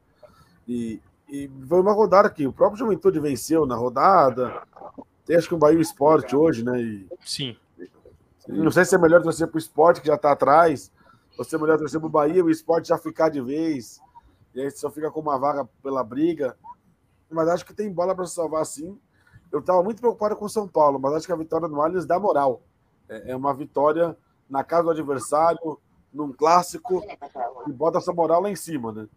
E, e foi uma rodada que o próprio Juventude venceu na rodada. Tem acho que o Bahia Esporte hoje, né? E, Sim. Não sei se é melhor torcer para o esporte, que já está atrás, ou se é melhor torcer para o Bahia, o esporte já ficar de vez, e aí só fica com uma vaga pela briga. Mas acho que tem bola para salvar sim. Eu estava muito preocupado com o São Paulo, mas acho que a vitória do Allianz dá moral. É, é uma vitória na casa do adversário, num clássico e bota essa moral lá em cima, né?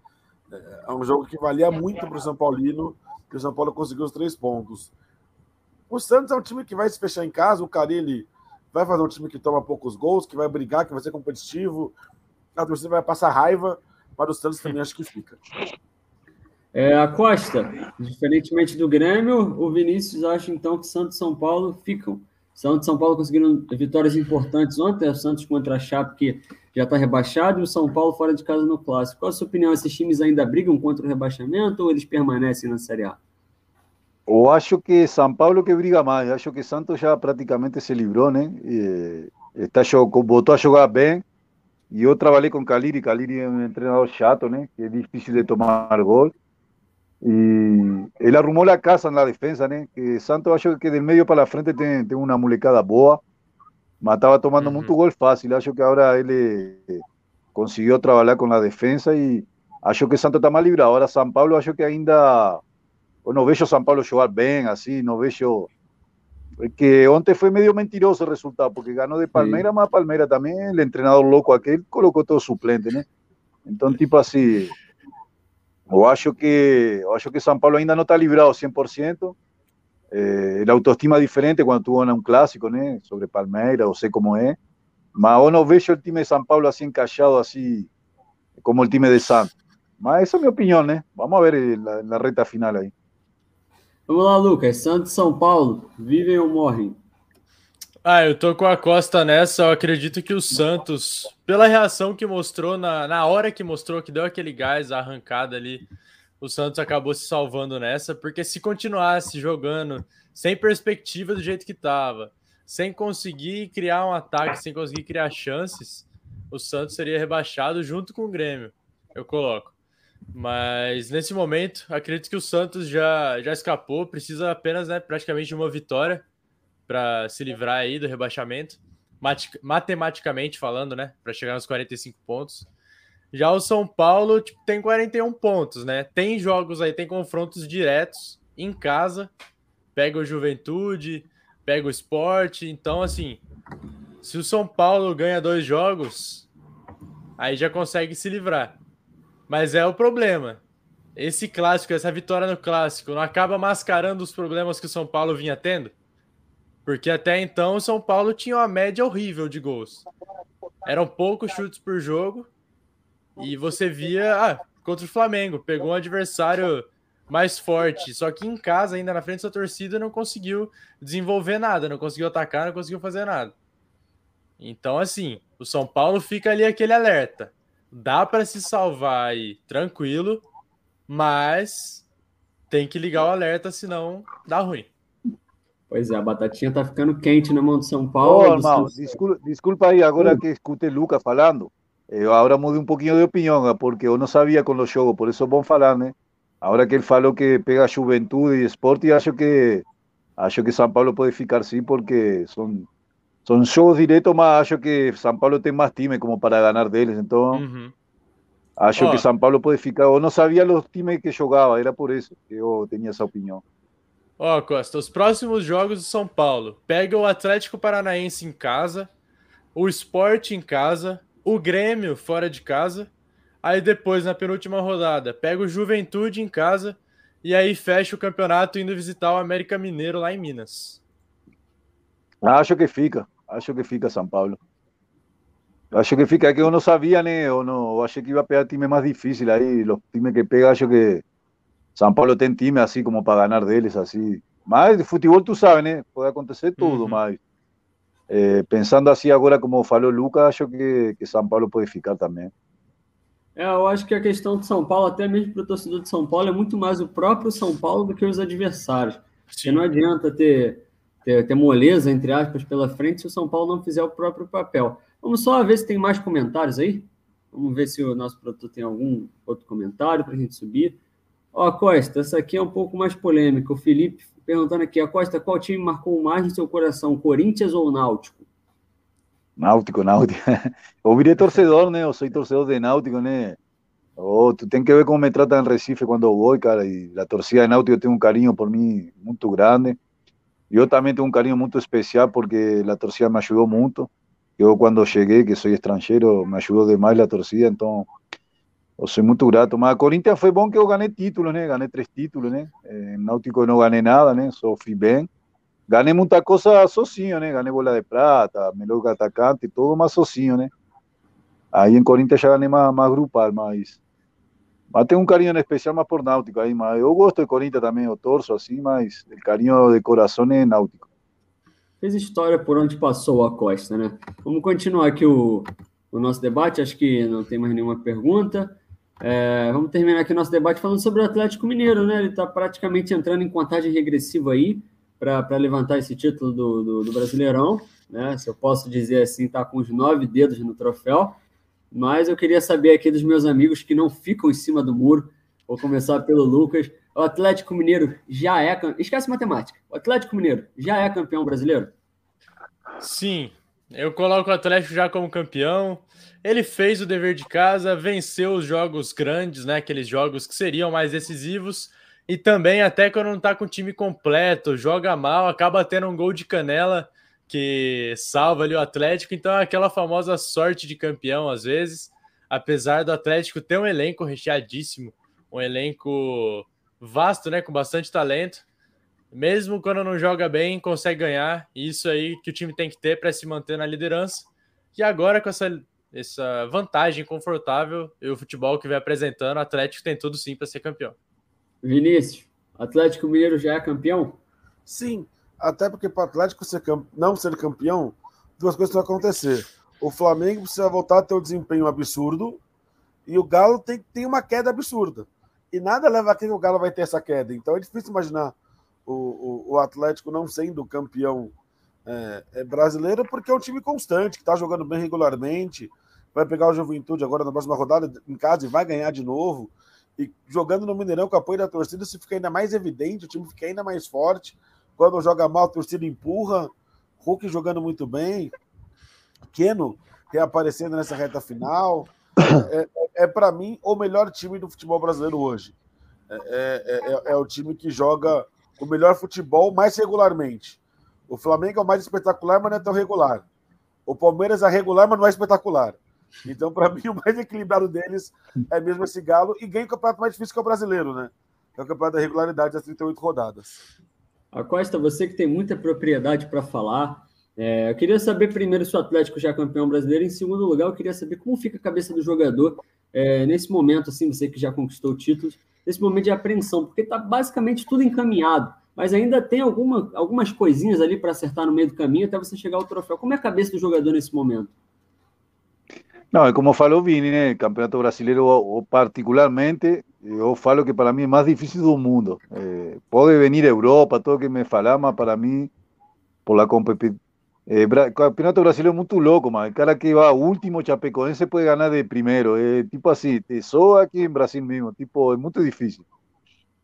É um jogo que valia muito para o São Paulino, que o São Paulo conseguiu os três pontos. O Santos é um time que vai se fechar em casa, o Carilli vai fazer um time que toma poucos gols, que vai brigar, que vai ser competitivo, a torcida vai passar raiva, para o Santos também acho que fica. É, a Costa, diferentemente do Grêmio, o Vinícius acha então que Santos e São Paulo ficam. Santos e São Paulo conseguiram vitórias importantes ontem, o Santos contra a Chape, que já está rebaixado, e o São Paulo fora de casa no Clássico. Qual a sua opinião? Esses times ainda brigam contra o rebaixamento ou eles permanecem na Série A? Eu acho que São Paulo que briga mais, acho que Santos já praticamente se livrou, né? E está, voltou a jogar bem. E eu trabalhei com Caliri, Caliri é um treinador chato, né? Que é difícil de tomar gol. Y él arrumó la casa en la defensa, ¿no? que Santos acho que del medio para la frente tiene, tiene una mulecada boa, mataba tomando mucho gol fácil, acho que ahora él eh, consiguió trabajar con la defensa y acho que Santos está más librado, ahora San Pablo acho que ainda, bueno, veo San Pablo jugar bien, así, no veo que ontem fue medio mentiroso el resultado, porque ganó de Palmeira, más Palmeira también, el entrenador loco aquel colocó todo suplente, ¿no? Entonces, tipo así, Eu acho que eu acho que São Paulo ainda não está livrado 100%. Eh, a autoestima é diferente quando tu ganha um clássico, né? Sobre Palmeiras, eu sei como é. Mas eu não vejo o time de São Paulo assim encaixado assim como o time de Santos. Mas essa é a minha opinião, né? Vamos ver na, na reta final aí. Vamos lá, Lucas. Santos e São Paulo, vivem ou morrem? Ah, eu tô com a Costa nessa. Eu acredito que o Santos, pela reação que mostrou, na, na hora que mostrou, que deu aquele gás, a arrancada ali, o Santos acabou se salvando nessa, porque se continuasse jogando sem perspectiva do jeito que tava, sem conseguir criar um ataque, sem conseguir criar chances, o Santos seria rebaixado junto com o Grêmio, eu coloco. Mas nesse momento, acredito que o Santos já, já escapou, precisa apenas né, praticamente de uma vitória para se livrar aí do rebaixamento, matematicamente falando, né? Para chegar nos 45 pontos. Já o São Paulo tipo, tem 41 pontos, né? Tem jogos aí, tem confrontos diretos em casa. Pega o Juventude, pega o Esporte. Então, assim, se o São Paulo ganha dois jogos, aí já consegue se livrar. Mas é o problema. Esse clássico, essa vitória no clássico, não acaba mascarando os problemas que o São Paulo vinha tendo? Porque até então o São Paulo tinha uma média horrível de gols. Eram poucos chutes por jogo. E você via, ah, contra o Flamengo, pegou um adversário mais forte, só que em casa, ainda na frente da torcida, não conseguiu desenvolver nada, não conseguiu atacar, não conseguiu fazer nada. Então, assim, o São Paulo fica ali aquele alerta. Dá para se salvar aí tranquilo, mas tem que ligar o alerta, senão dá ruim. Pois é, a batatinha tá ficando quente na mão do São Paulo. Oh, irmão, desculpa, desculpa aí, agora uh. que escutei Lucas falando, eu agora mudei um pouquinho de opinião, porque eu não sabia com os jogos, por isso é bom falar, né? Agora que ele falou que pega Juventude e Esporte, acho que acho que São Paulo pode ficar sim, porque são são jogos diretos, mas acho que São Paulo tem mais time como para ganhar deles, então uhum. acho oh. que São Paulo pode ficar. Eu não sabia os times que jogava, era por isso que eu tinha essa opinião. Ó, Costa, os próximos jogos do São Paulo. Pega o Atlético Paranaense em casa, o Sport em casa, o Grêmio fora de casa. Aí depois, na penúltima rodada, pega o Juventude em casa e aí fecha o campeonato indo visitar o América Mineiro lá em Minas. Acho que fica. Acho que fica São Paulo. Acho que fica, é que eu não sabia, né? Eu, não, eu achei que ia pegar time mais difícil aí. Os times que pega, acho que São Paulo tem time assim como para ganhar deles, assim. Mas de futebol, tu sabe, né? Pode acontecer tudo, uhum. mas é, pensando assim agora, como falou o Lucas, acho que, que São Paulo pode ficar também. É, eu acho que a questão de São Paulo, até mesmo para o torcedor de São Paulo, é muito mais o próprio São Paulo do que os adversários. Porque não adianta ter, ter, ter moleza, entre aspas, pela frente se o São Paulo não fizer o próprio papel. Vamos só ver se tem mais comentários aí. Vamos ver se o nosso produtor tem algum outro comentário para a gente subir. Ó, Costa, essa aqui é um pouco mais polêmica. O Felipe perguntando aqui, a Costa, qual time marcou mais no seu coração, Corinthians ou Náutico? Náutico, Náutico. [LAUGHS] Eu virei torcedor, né? Eu sou torcedor de Náutico, né? Oh, tu tem que ver como me tratam em Recife quando eu vou, cara. E a torcida de Náutico tem um carinho por mim muito grande. Eu também tenho um carinho muito especial porque a torcida me ajudou muito. Eu, quando cheguei, que sou estrangeiro, me ajudou demais a torcida. Então, eu sou muito grato. Mas a Corinthians foi bom que eu ganhei títulos, né? Ganhei três títulos, né? Em Náutico não ganhei nada, né? Só fui bem. ganhei muita coisa sozinho, né? Ganhei bola de prata, melhor atacante, tudo mais sozinho, né? Aí em Corinthians já ganhei mais, mais grupal, mas, mas tenho um carinho especial mais por Náutico aí, mas eu gosto de Corinthians também, eu torço assim, mas o carinho de coração é Náutico. Fez história por onde passou a Costa, né? Vamos continuar aqui o, o nosso debate, acho que não tem mais nenhuma pergunta. É, vamos terminar aqui nosso debate falando sobre o Atlético Mineiro, né? Ele está praticamente entrando em contagem regressiva aí para levantar esse título do, do, do, Brasileirão, né? Se eu posso dizer assim, está com os nove dedos no troféu. Mas eu queria saber aqui dos meus amigos que não ficam em cima do muro. Vou começar pelo Lucas. O Atlético Mineiro já é. Esquece matemática. O Atlético Mineiro já é campeão brasileiro? Sim, eu coloco o Atlético já como campeão. Ele fez o dever de casa, venceu os jogos grandes, né? Aqueles jogos que seriam mais decisivos. E também, até quando não tá com o time completo, joga mal, acaba tendo um gol de canela que salva ali o Atlético. Então, é aquela famosa sorte de campeão, às vezes. Apesar do Atlético ter um elenco recheadíssimo, um elenco vasto, né? Com bastante talento. Mesmo quando não joga bem, consegue ganhar. Isso aí que o time tem que ter para se manter na liderança. E agora, com essa essa vantagem confortável e o futebol que vem apresentando, o Atlético tem tudo sim para ser campeão. Vinícius, Atlético Mineiro já é campeão? Sim, até porque para o Atlético ser camp... não ser campeão, duas coisas vão acontecer. O Flamengo precisa voltar a ter um desempenho absurdo e o Galo tem, tem uma queda absurda. E nada leva a que o Galo vai ter essa queda. Então é difícil imaginar o, o, o Atlético não sendo campeão é, é brasileiro porque é um time constante, que está jogando bem regularmente. Vai pegar o Juventude agora na próxima rodada em casa e vai ganhar de novo. E jogando no Mineirão com apoio da torcida, isso fica ainda mais evidente, o time fica ainda mais forte. Quando joga mal, a torcida empurra. Hulk jogando muito bem. Keno reaparecendo nessa reta final. É, é, é para mim o melhor time do futebol brasileiro hoje. É, é, é, é, o time que joga o melhor futebol mais regularmente. O Flamengo é o mais espetacular, mas não é tão regular. O Palmeiras é regular, mas não é espetacular. Então, para [LAUGHS] mim, o mais equilibrado deles é mesmo esse Galo e ganha o campeonato mais difícil que é o brasileiro, né? É o campeonato da regularidade das 38 rodadas. A Costa, você que tem muita propriedade para falar, é, eu queria saber primeiro se o Atlético já é campeão brasileiro. Em segundo lugar, eu queria saber como fica a cabeça do jogador é, nesse momento, assim, você que já conquistou títulos, nesse momento de apreensão, porque está basicamente tudo encaminhado mas ainda tem alguma, algumas coisinhas ali para acertar no meio do caminho até você chegar ao troféu. Como é a cabeça do jogador nesse momento? Não, é como falou Vini, né? Campeonato brasileiro, particularmente, eu falo que para mim é mais difícil do mundo. Eh, pode venir Europa, todo que me falar, mas para mim, por la competição. Eh, campeonato brasileiro é muito louco, mas o cara que va último, Chapecoense pode ganhar de primeiro. É tipo assim, te soa aqui em Brasil mesmo. Tipo, é muito difícil.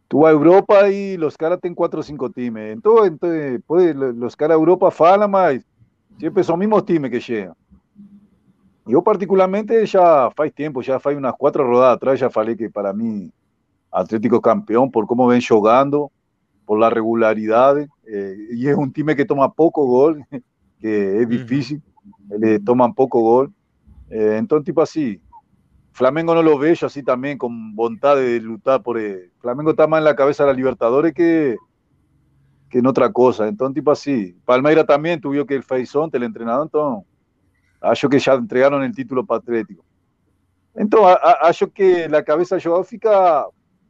Tú vas a Europa y los caras tienen cuatro o cinco times. Entonces, entonces pues, los caras de Europa falan más. Siempre son mismos times que llegan. Yo particularmente ya hace tiempo, ya hace unas cuatro rodadas atrás, ya falei que para mí Atlético campeón por cómo ven jugando, por la regularidad. Eh, y es un time que toma poco gol, que es difícil. Le toman poco gol. Eh, entonces, tipo así, Flamengo no lo veo así también con voluntad de luchar por el Flamengo está más en la cabeza de la Libertadores que, que en otra cosa. Entonces, tipo así. Palmeira también tuvo que el Feizonte, el entrenador, entonces, acho que ya entregaron el título para Atlético. Entonces, acho que la cabeza de fica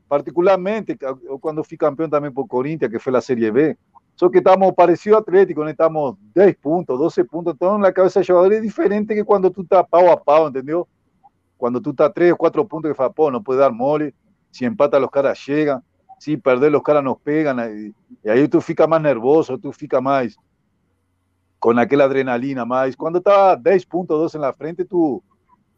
particularmente cuando fui campeón también por Corinthians, que fue la Serie B. Solo que estamos parecido a Atlético, estamos 10 puntos, 12 puntos. Entonces, la cabeza de jugador es diferente que cuando tú estás pau a pau, ¿entendió? Cuando tú estás tres o cuatro puntos que fala, no puede dar mole, si empata los caras llegan, si perder los caras nos pegan, y, ahí tú fica más nervoso, tú fica más con aquella adrenalina más. Cuando está 10 puntos, 2 en la frente, tú,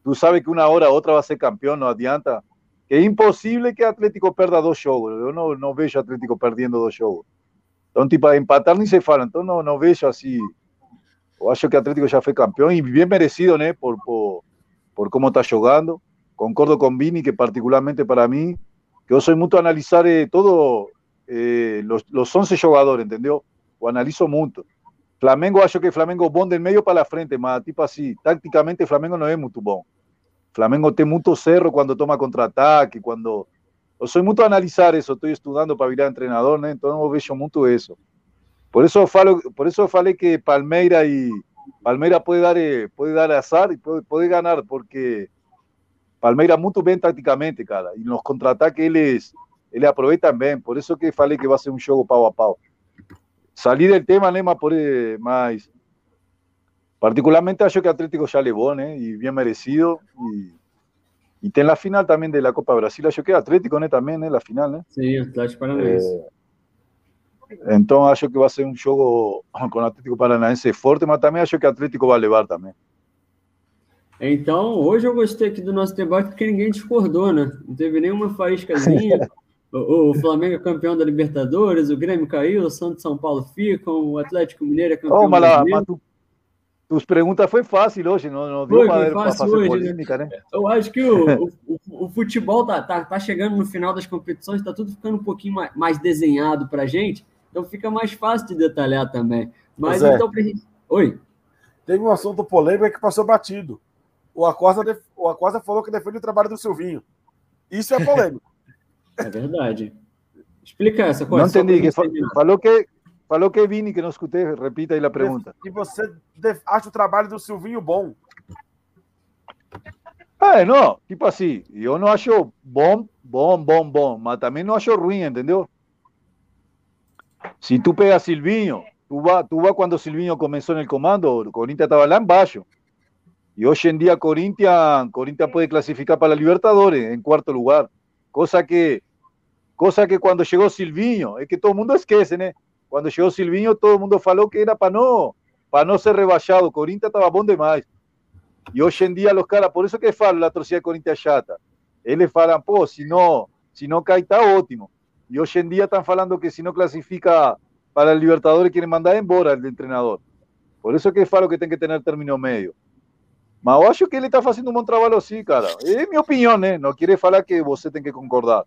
tú sabes que una hora u otra va a ser campeón, no adianta. Es imposible que Atlético perda dos shows. Yo no, no veo a Atlético perdiendo dos shows. Entonces, tipo, empatar ni se fala. Entonces, no, no veo así. O acho que Atlético ya fue campeón y bien merecido, ¿no? Por, por, por cómo está jugando. Concordo con Vini que particularmente para mí, que yo soy mucho a analizar eh, todo, eh, los, los 11 jugadores, ¿entendió? O analizo mucho. Flamengo, acho que Flamengo bom del medio para la frente, más tipo así. Tácticamente Flamengo no es muy bom. Flamengo tiene mucho cerro cuando toma contraataque, cuando... Yo soy mucho a analizar eso, estoy estudiando para virar entrenador, ¿no? entonces no veo mucho eso. Por eso falo, por eso falei que Palmeira y Palmeira puede dar eh, puede dar azar y puede, puede ganar porque Palmeira muito bem taticamente, cara, e nos contra-ataques eles ele aproveitam por isso que falei que vai ser um jogo pau a pau. Salir del tema, né, mas, mas particularmente acho que Atlético já levou, né, e bem merecido, e, e tem a final também da Copa Brasil, acho [COUGHS] que Atlético, né, também, né, a final, né. Sim, Atlético Paranaense. É, então acho que vai ser um jogo com o Atlético Paranaense forte, mas também acho que o Atlético vai levar também. Então, hoje eu gostei aqui do nosso debate porque ninguém discordou, né? Não teve nenhuma faíscazinha. [LAUGHS] o, o Flamengo é campeão da Libertadores, o Grêmio caiu, o Santos São Paulo ficam, o Atlético Mineiro é campeão oh, mas, mas tu, tus perguntas foi fácil hoje, não, não Foi, deu foi para fácil fazer hoje, polêmica, né? Eu acho que [LAUGHS] o, o, o- futebol tá, tá, tá chegando no final das competições, tá tudo ficando um pouquinho mais, mais desenhado pra gente, então fica mais fácil de detalhar também. Mas Zé. então pra gente. Oi. Teve um assunto polêmico que passou batido. O Acosta, def- o Acosta falou que defende o trabalho do Silvinho. Isso é polêmico. [LAUGHS] É verdade. Explica essa Não coisa. pra entendi, falou que falou que Vini, que não escutei, repita aí a pergunta. E você acha o trabalho do Silvinho bom. Ah, não, tipo assim, eu não acho bom, bom, bom, bom, mas também não acho ruim, entendeu? Se tu pegas Silvinho, tu vas tu va quando Silvinho começou no comando, o Corinthians estava lá embaixo. E hoje em dia Corinthians, Corinthians pode classificar para a Libertadores em quarto lugar. Cosa que, cosa que quando chegou Silvinho, é que todo mundo esquece, né? Quando chegou Silvinho, todo mundo falou que era para não, para não ser rebaixado. O Corinthians estava bom demais. E hoje em dia os caras, por isso que falam a torcida Corinthians é chata. Eles falam, pô, se não, se não cai, tá ótimo. E hoje em dia estão falando que se não classifica para a Libertadores, querem mandar embora o treinador. Por isso que falo que tem que ter término meio. Mas eu acho que ele está fazendo um bom trabalho sim, cara. É minha opinião, né? Não queria falar que você tem que concordar.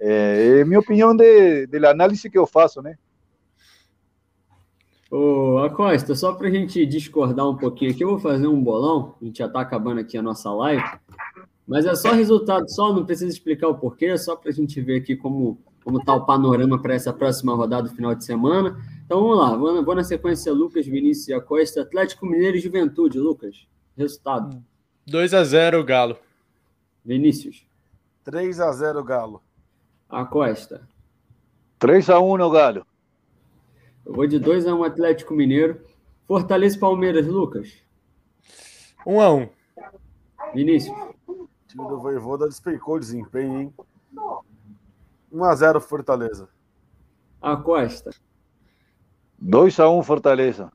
É, é minha opinião de, de análise que eu faço, né? Ô, Acosta, só para a gente discordar um pouquinho aqui, eu vou fazer um bolão. A gente já está acabando aqui a nossa live. Mas é só resultado, só não precisa explicar o porquê, é só para a gente ver aqui como como está o panorama para essa próxima rodada do final de semana. Então vamos lá, vou na, vou na sequência Lucas, Vinícius e Acosta, Atlético Mineiro e Juventude. Lucas, resultado. 2 a 0 Galo. Vinícius, 3 a 0 Galo. Acosta. 3 a 1 no Galo. Eu vou de 2 a 1 Atlético Mineiro. Fortaleza e Palmeiras, Lucas. 1 a 1 Vinícius, O time do Voivoda despencou o desempenho, hein? 1 a 0 Fortaleza. Acosta. 2 a 1 Fortaleza.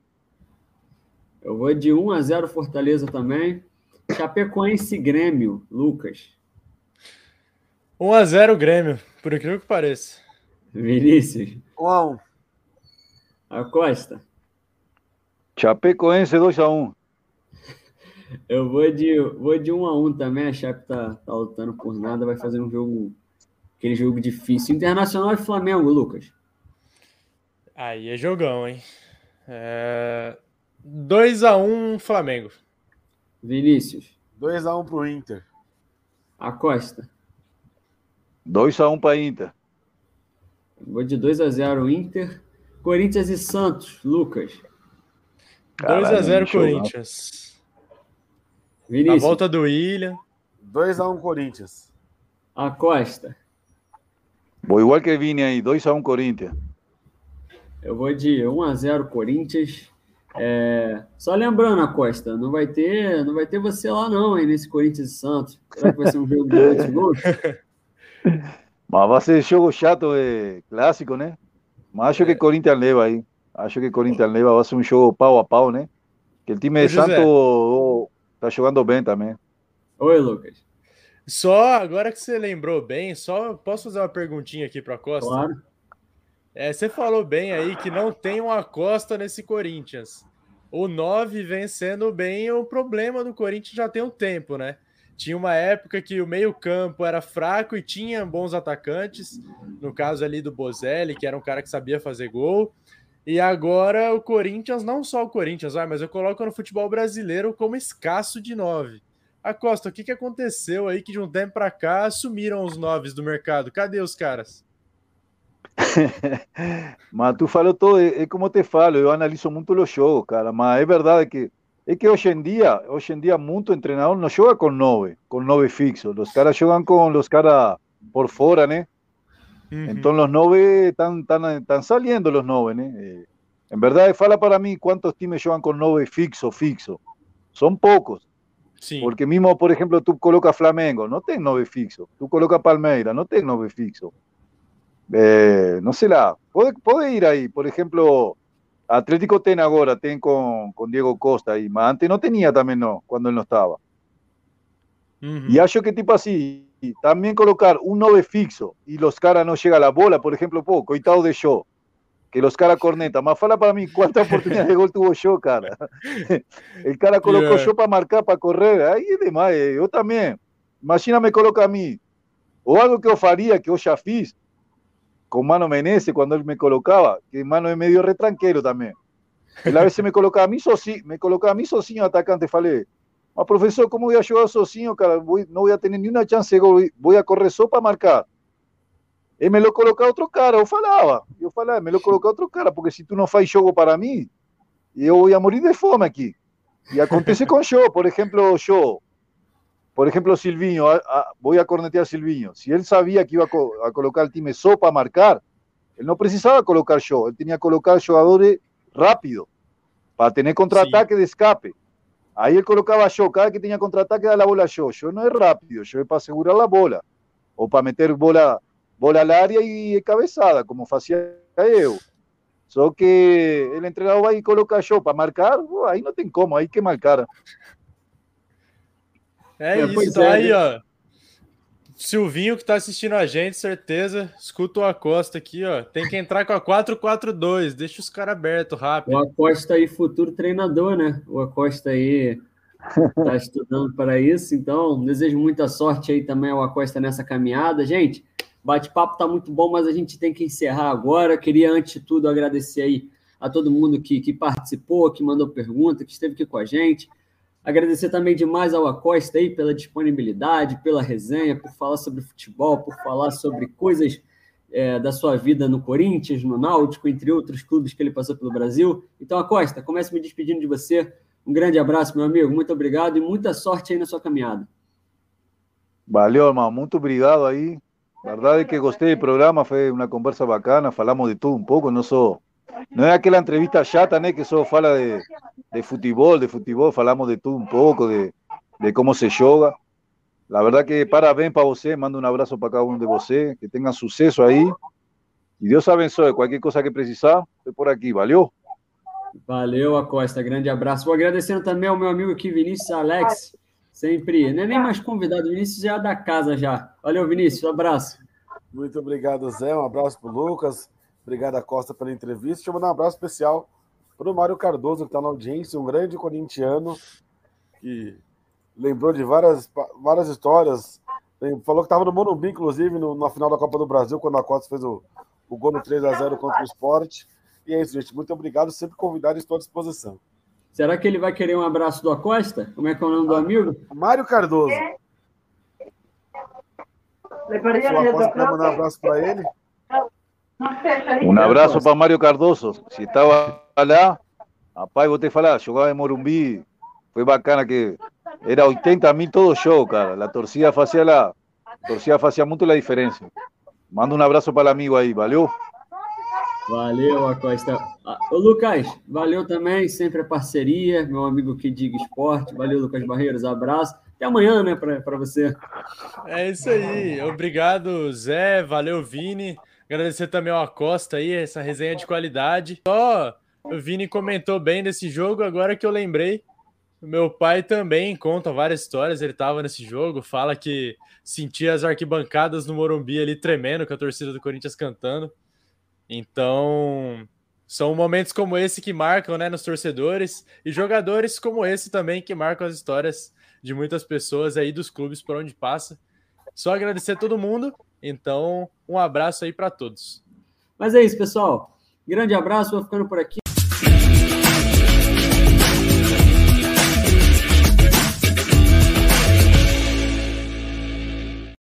Eu vou de 1 a 0 Fortaleza também. Chapecoense e Grêmio, Lucas. 1 a 0 Grêmio, por incrível que pareça. Vinícius, 1 a 1 Acosta. Chapecoense 2 a 1 [LAUGHS] Eu vou de, vou de 1 a 1 também. A Chape tá, tá lutando por nada, vai fazer um jogo, aquele jogo difícil. Internacional e Flamengo, Lucas. Aí é jogão, hein? É... 2 a 1 Flamengo. Vinícius, 2 a 1 pro Inter. Acosta. 2 a 1 para Inter. Vou de 2 a 0 Inter. Corinthians e Santos, Lucas. 2 a 0 Caralho, Corinthians. A Vinícius, volta do William. 2 a 1 Corinthians. Acosta. Vou igual que Vini aí, 2 a 1 Corinthians. Eu vou de 1 a 0 Corinthians. É, Só lembrando, Acosta, não vai ter, não vai ter você lá não, hein, nesse Corinthians e Santos. Será que vai ser um jogo de muitos [LAUGHS] gols? Mas vai ser jogo chato, é clássico, né? Mas acho que Corinthians leva aí. Acho que Corinthians leva, vai ser um jogo pau a pau, né? Que o time de oh, tá jogando bem também. Oi, Lucas. Só agora que você lembrou bem, só posso fazer uma perguntinha aqui para Costa? Claro. É, você falou bem aí que não tem um Acosta nesse Corinthians. O 9 vem sendo bem o problema do Corinthians já tem um tempo, né? Tinha uma época que o meio-campo era fraco e tinha bons atacantes, no caso ali do Bozelli, que era um cara que sabia fazer gol. E agora o Corinthians, não só o Corinthians, vai, mas eu coloco no futebol brasileiro como escasso de 9. Acosta, o que, que aconteceu aí que de um tempo para cá sumiram os noves do mercado? Cadê os caras? [LAUGHS] mas tu falou todo, é, é, como te falo, eu analiso muito os jogos, cara, mas é verdade que é que hoje em dia, hoje em dia muito treinador não joga com nove, com nove fixos, os caras jogam com os caras por fora, né? Uhum. Então os nove estão, estão, estão saliendo os nove, né? En verdad, fala para mí cuántos times juegan con nueve fixo, fixo. Son pocos. Sí. Porque mismo, por ejemplo, tú colocas Flamengo, no ten nueve fixo. Tú colocas Palmeira, no ten nueve fixo. Eh, no sé la. Puede, puede, ir ahí. Por ejemplo, Atlético ten ahora, ten con, con Diego Costa. Y antes no tenía también, no, cuando él no estaba. Y yo que tipo así, también colocar un 9 fixo y los caras no llega a la bola, por ejemplo, poco, coitado de show que los caras corneta. Más fala para mí cuántas oportunidades de gol tuvo yo, cara. [LAUGHS] El cara colocó yo para marcar, para correr. Ahí es demais. Eh, yo también. Imagina me coloca a mí. O algo que yo faría, que yo ya fiz, con Mano Menezes cuando él me colocaba, que Mano es medio retranquero también. Él a veces me colocaba a mí sozinho, me colocaba a mí sozinho atacante, falei, mas profesor, ¿cómo voy a jugar sozinho, cara? no voy a tener ni una chance de gol, voy a correr só para marcar. E me lo colocar outro cara. Eu falava, eu falava, me lo colocar outro cara, porque se tu não faz jogo para mim, eu ia morir de fome aqui. E acontece com show, por exemplo, show. Por exemplo, Silvinho, a, a, vou a cornetear Silvinho. Se ele sabia que ia a, a colocar o time só para marcar, ele não precisava colocar show, ele tinha que colocar jogadores rápido, para ter contra-ataque de escape. Aí ele colocava show, cada que tinha contra-ataque, dava a bola show. Show não é rápido, show é para segurar a bola, ou para meter bola bola al área y cabezada, como hacía yo. Só que el entrenador vai e coloca show para marcar, aí não tem como, aí que marcar. É, é isso, tá é, aí, né? ó. Silvinho que tá assistindo a gente, certeza, escuta o Acosta aqui, ó. Tem que entrar com a 4-4-2, deixa os caras abertos rápido. O Acosta aí, futuro treinador, né? O Acosta aí [LAUGHS] tá estudando para isso, então desejo muita sorte aí também ao Acosta nessa caminhada. Gente, Bate-papo está muito bom, mas a gente tem que encerrar agora. Queria, antes de tudo, agradecer aí a todo mundo que, que participou, que mandou pergunta, que esteve aqui com a gente. Agradecer também demais ao Acosta aí pela disponibilidade, pela resenha, por falar sobre futebol, por falar sobre coisas é, da sua vida no Corinthians, no Náutico, entre outros clubes que ele passou pelo Brasil. Então, Acosta, comece me despedindo de você. Um grande abraço, meu amigo. Muito obrigado e muita sorte aí na sua caminhada. Valeu, irmão. Muito obrigado aí. La verdad es que gosté del programa, fue una conversa bacana, falamos de todo un poco, no so, no es aquella entrevista chata, ¿no? que solo fala de, de fútbol, de fútbol, falamos de todo un poco, de, de cómo se yoga. La verdad que parabéns para você, mando un abrazo para cada uno de você, que tengan suceso ahí. Y Dios abençoe, cualquier cosa que precisar, estoy por aquí, valeu? Valeu, Acosta, grande abraço. Vou agradecendo também ao meu amigo aqui, Vinícius Alex, Sempre. Não é nem mais convidado, Vinícius já é da casa já. Valeu, Vinícius. Um abraço. Muito obrigado, Zé. Um abraço para o Lucas. Obrigado, Costa, pela entrevista. Deixa eu mandar um abraço especial para o Mário Cardoso, que está na audiência, um grande corintiano que lembrou de várias, várias histórias. Falou que estava no Morumbi, inclusive, no, na final da Copa do Brasil, quando a Costa fez o, o gol no 3 a 0 contra o esporte. E é isso, gente. Muito obrigado. Sempre convidado, estou à disposição. Será que ele vai querer um abraço do Acosta? Como é que é o nome do amigo? Mário Cardoso. Acosta mandar um abraço para ele. Um abraço para Mário Cardoso. Se estava lá, rapaz, vou te falar, jogava em Morumbi, foi bacana que era 80 mil todo show, cara. A torcida fazia la, a torcida fazia muito a diferença. Manda um abraço para o amigo aí, valeu? Valeu, Acosta. Ah, ô, Lucas, valeu também, sempre a parceria, meu amigo que diga esporte. Valeu, Lucas Barreiros, abraço. Até amanhã, né, para você. É isso aí. Obrigado, Zé. Valeu, Vini. Agradecer também ao Acosta aí, essa resenha de qualidade. Só o Vini comentou bem desse jogo, agora que eu lembrei. Meu pai também conta várias histórias. Ele estava nesse jogo, fala que sentia as arquibancadas no Morumbi ali tremendo com a torcida do Corinthians cantando. Então, são momentos como esse que marcam, né, nos torcedores e jogadores como esse também que marcam as histórias de muitas pessoas aí dos clubes por onde passa. Só agradecer a todo mundo. Então, um abraço aí para todos. Mas é isso, pessoal. Grande abraço, vou ficando por aqui.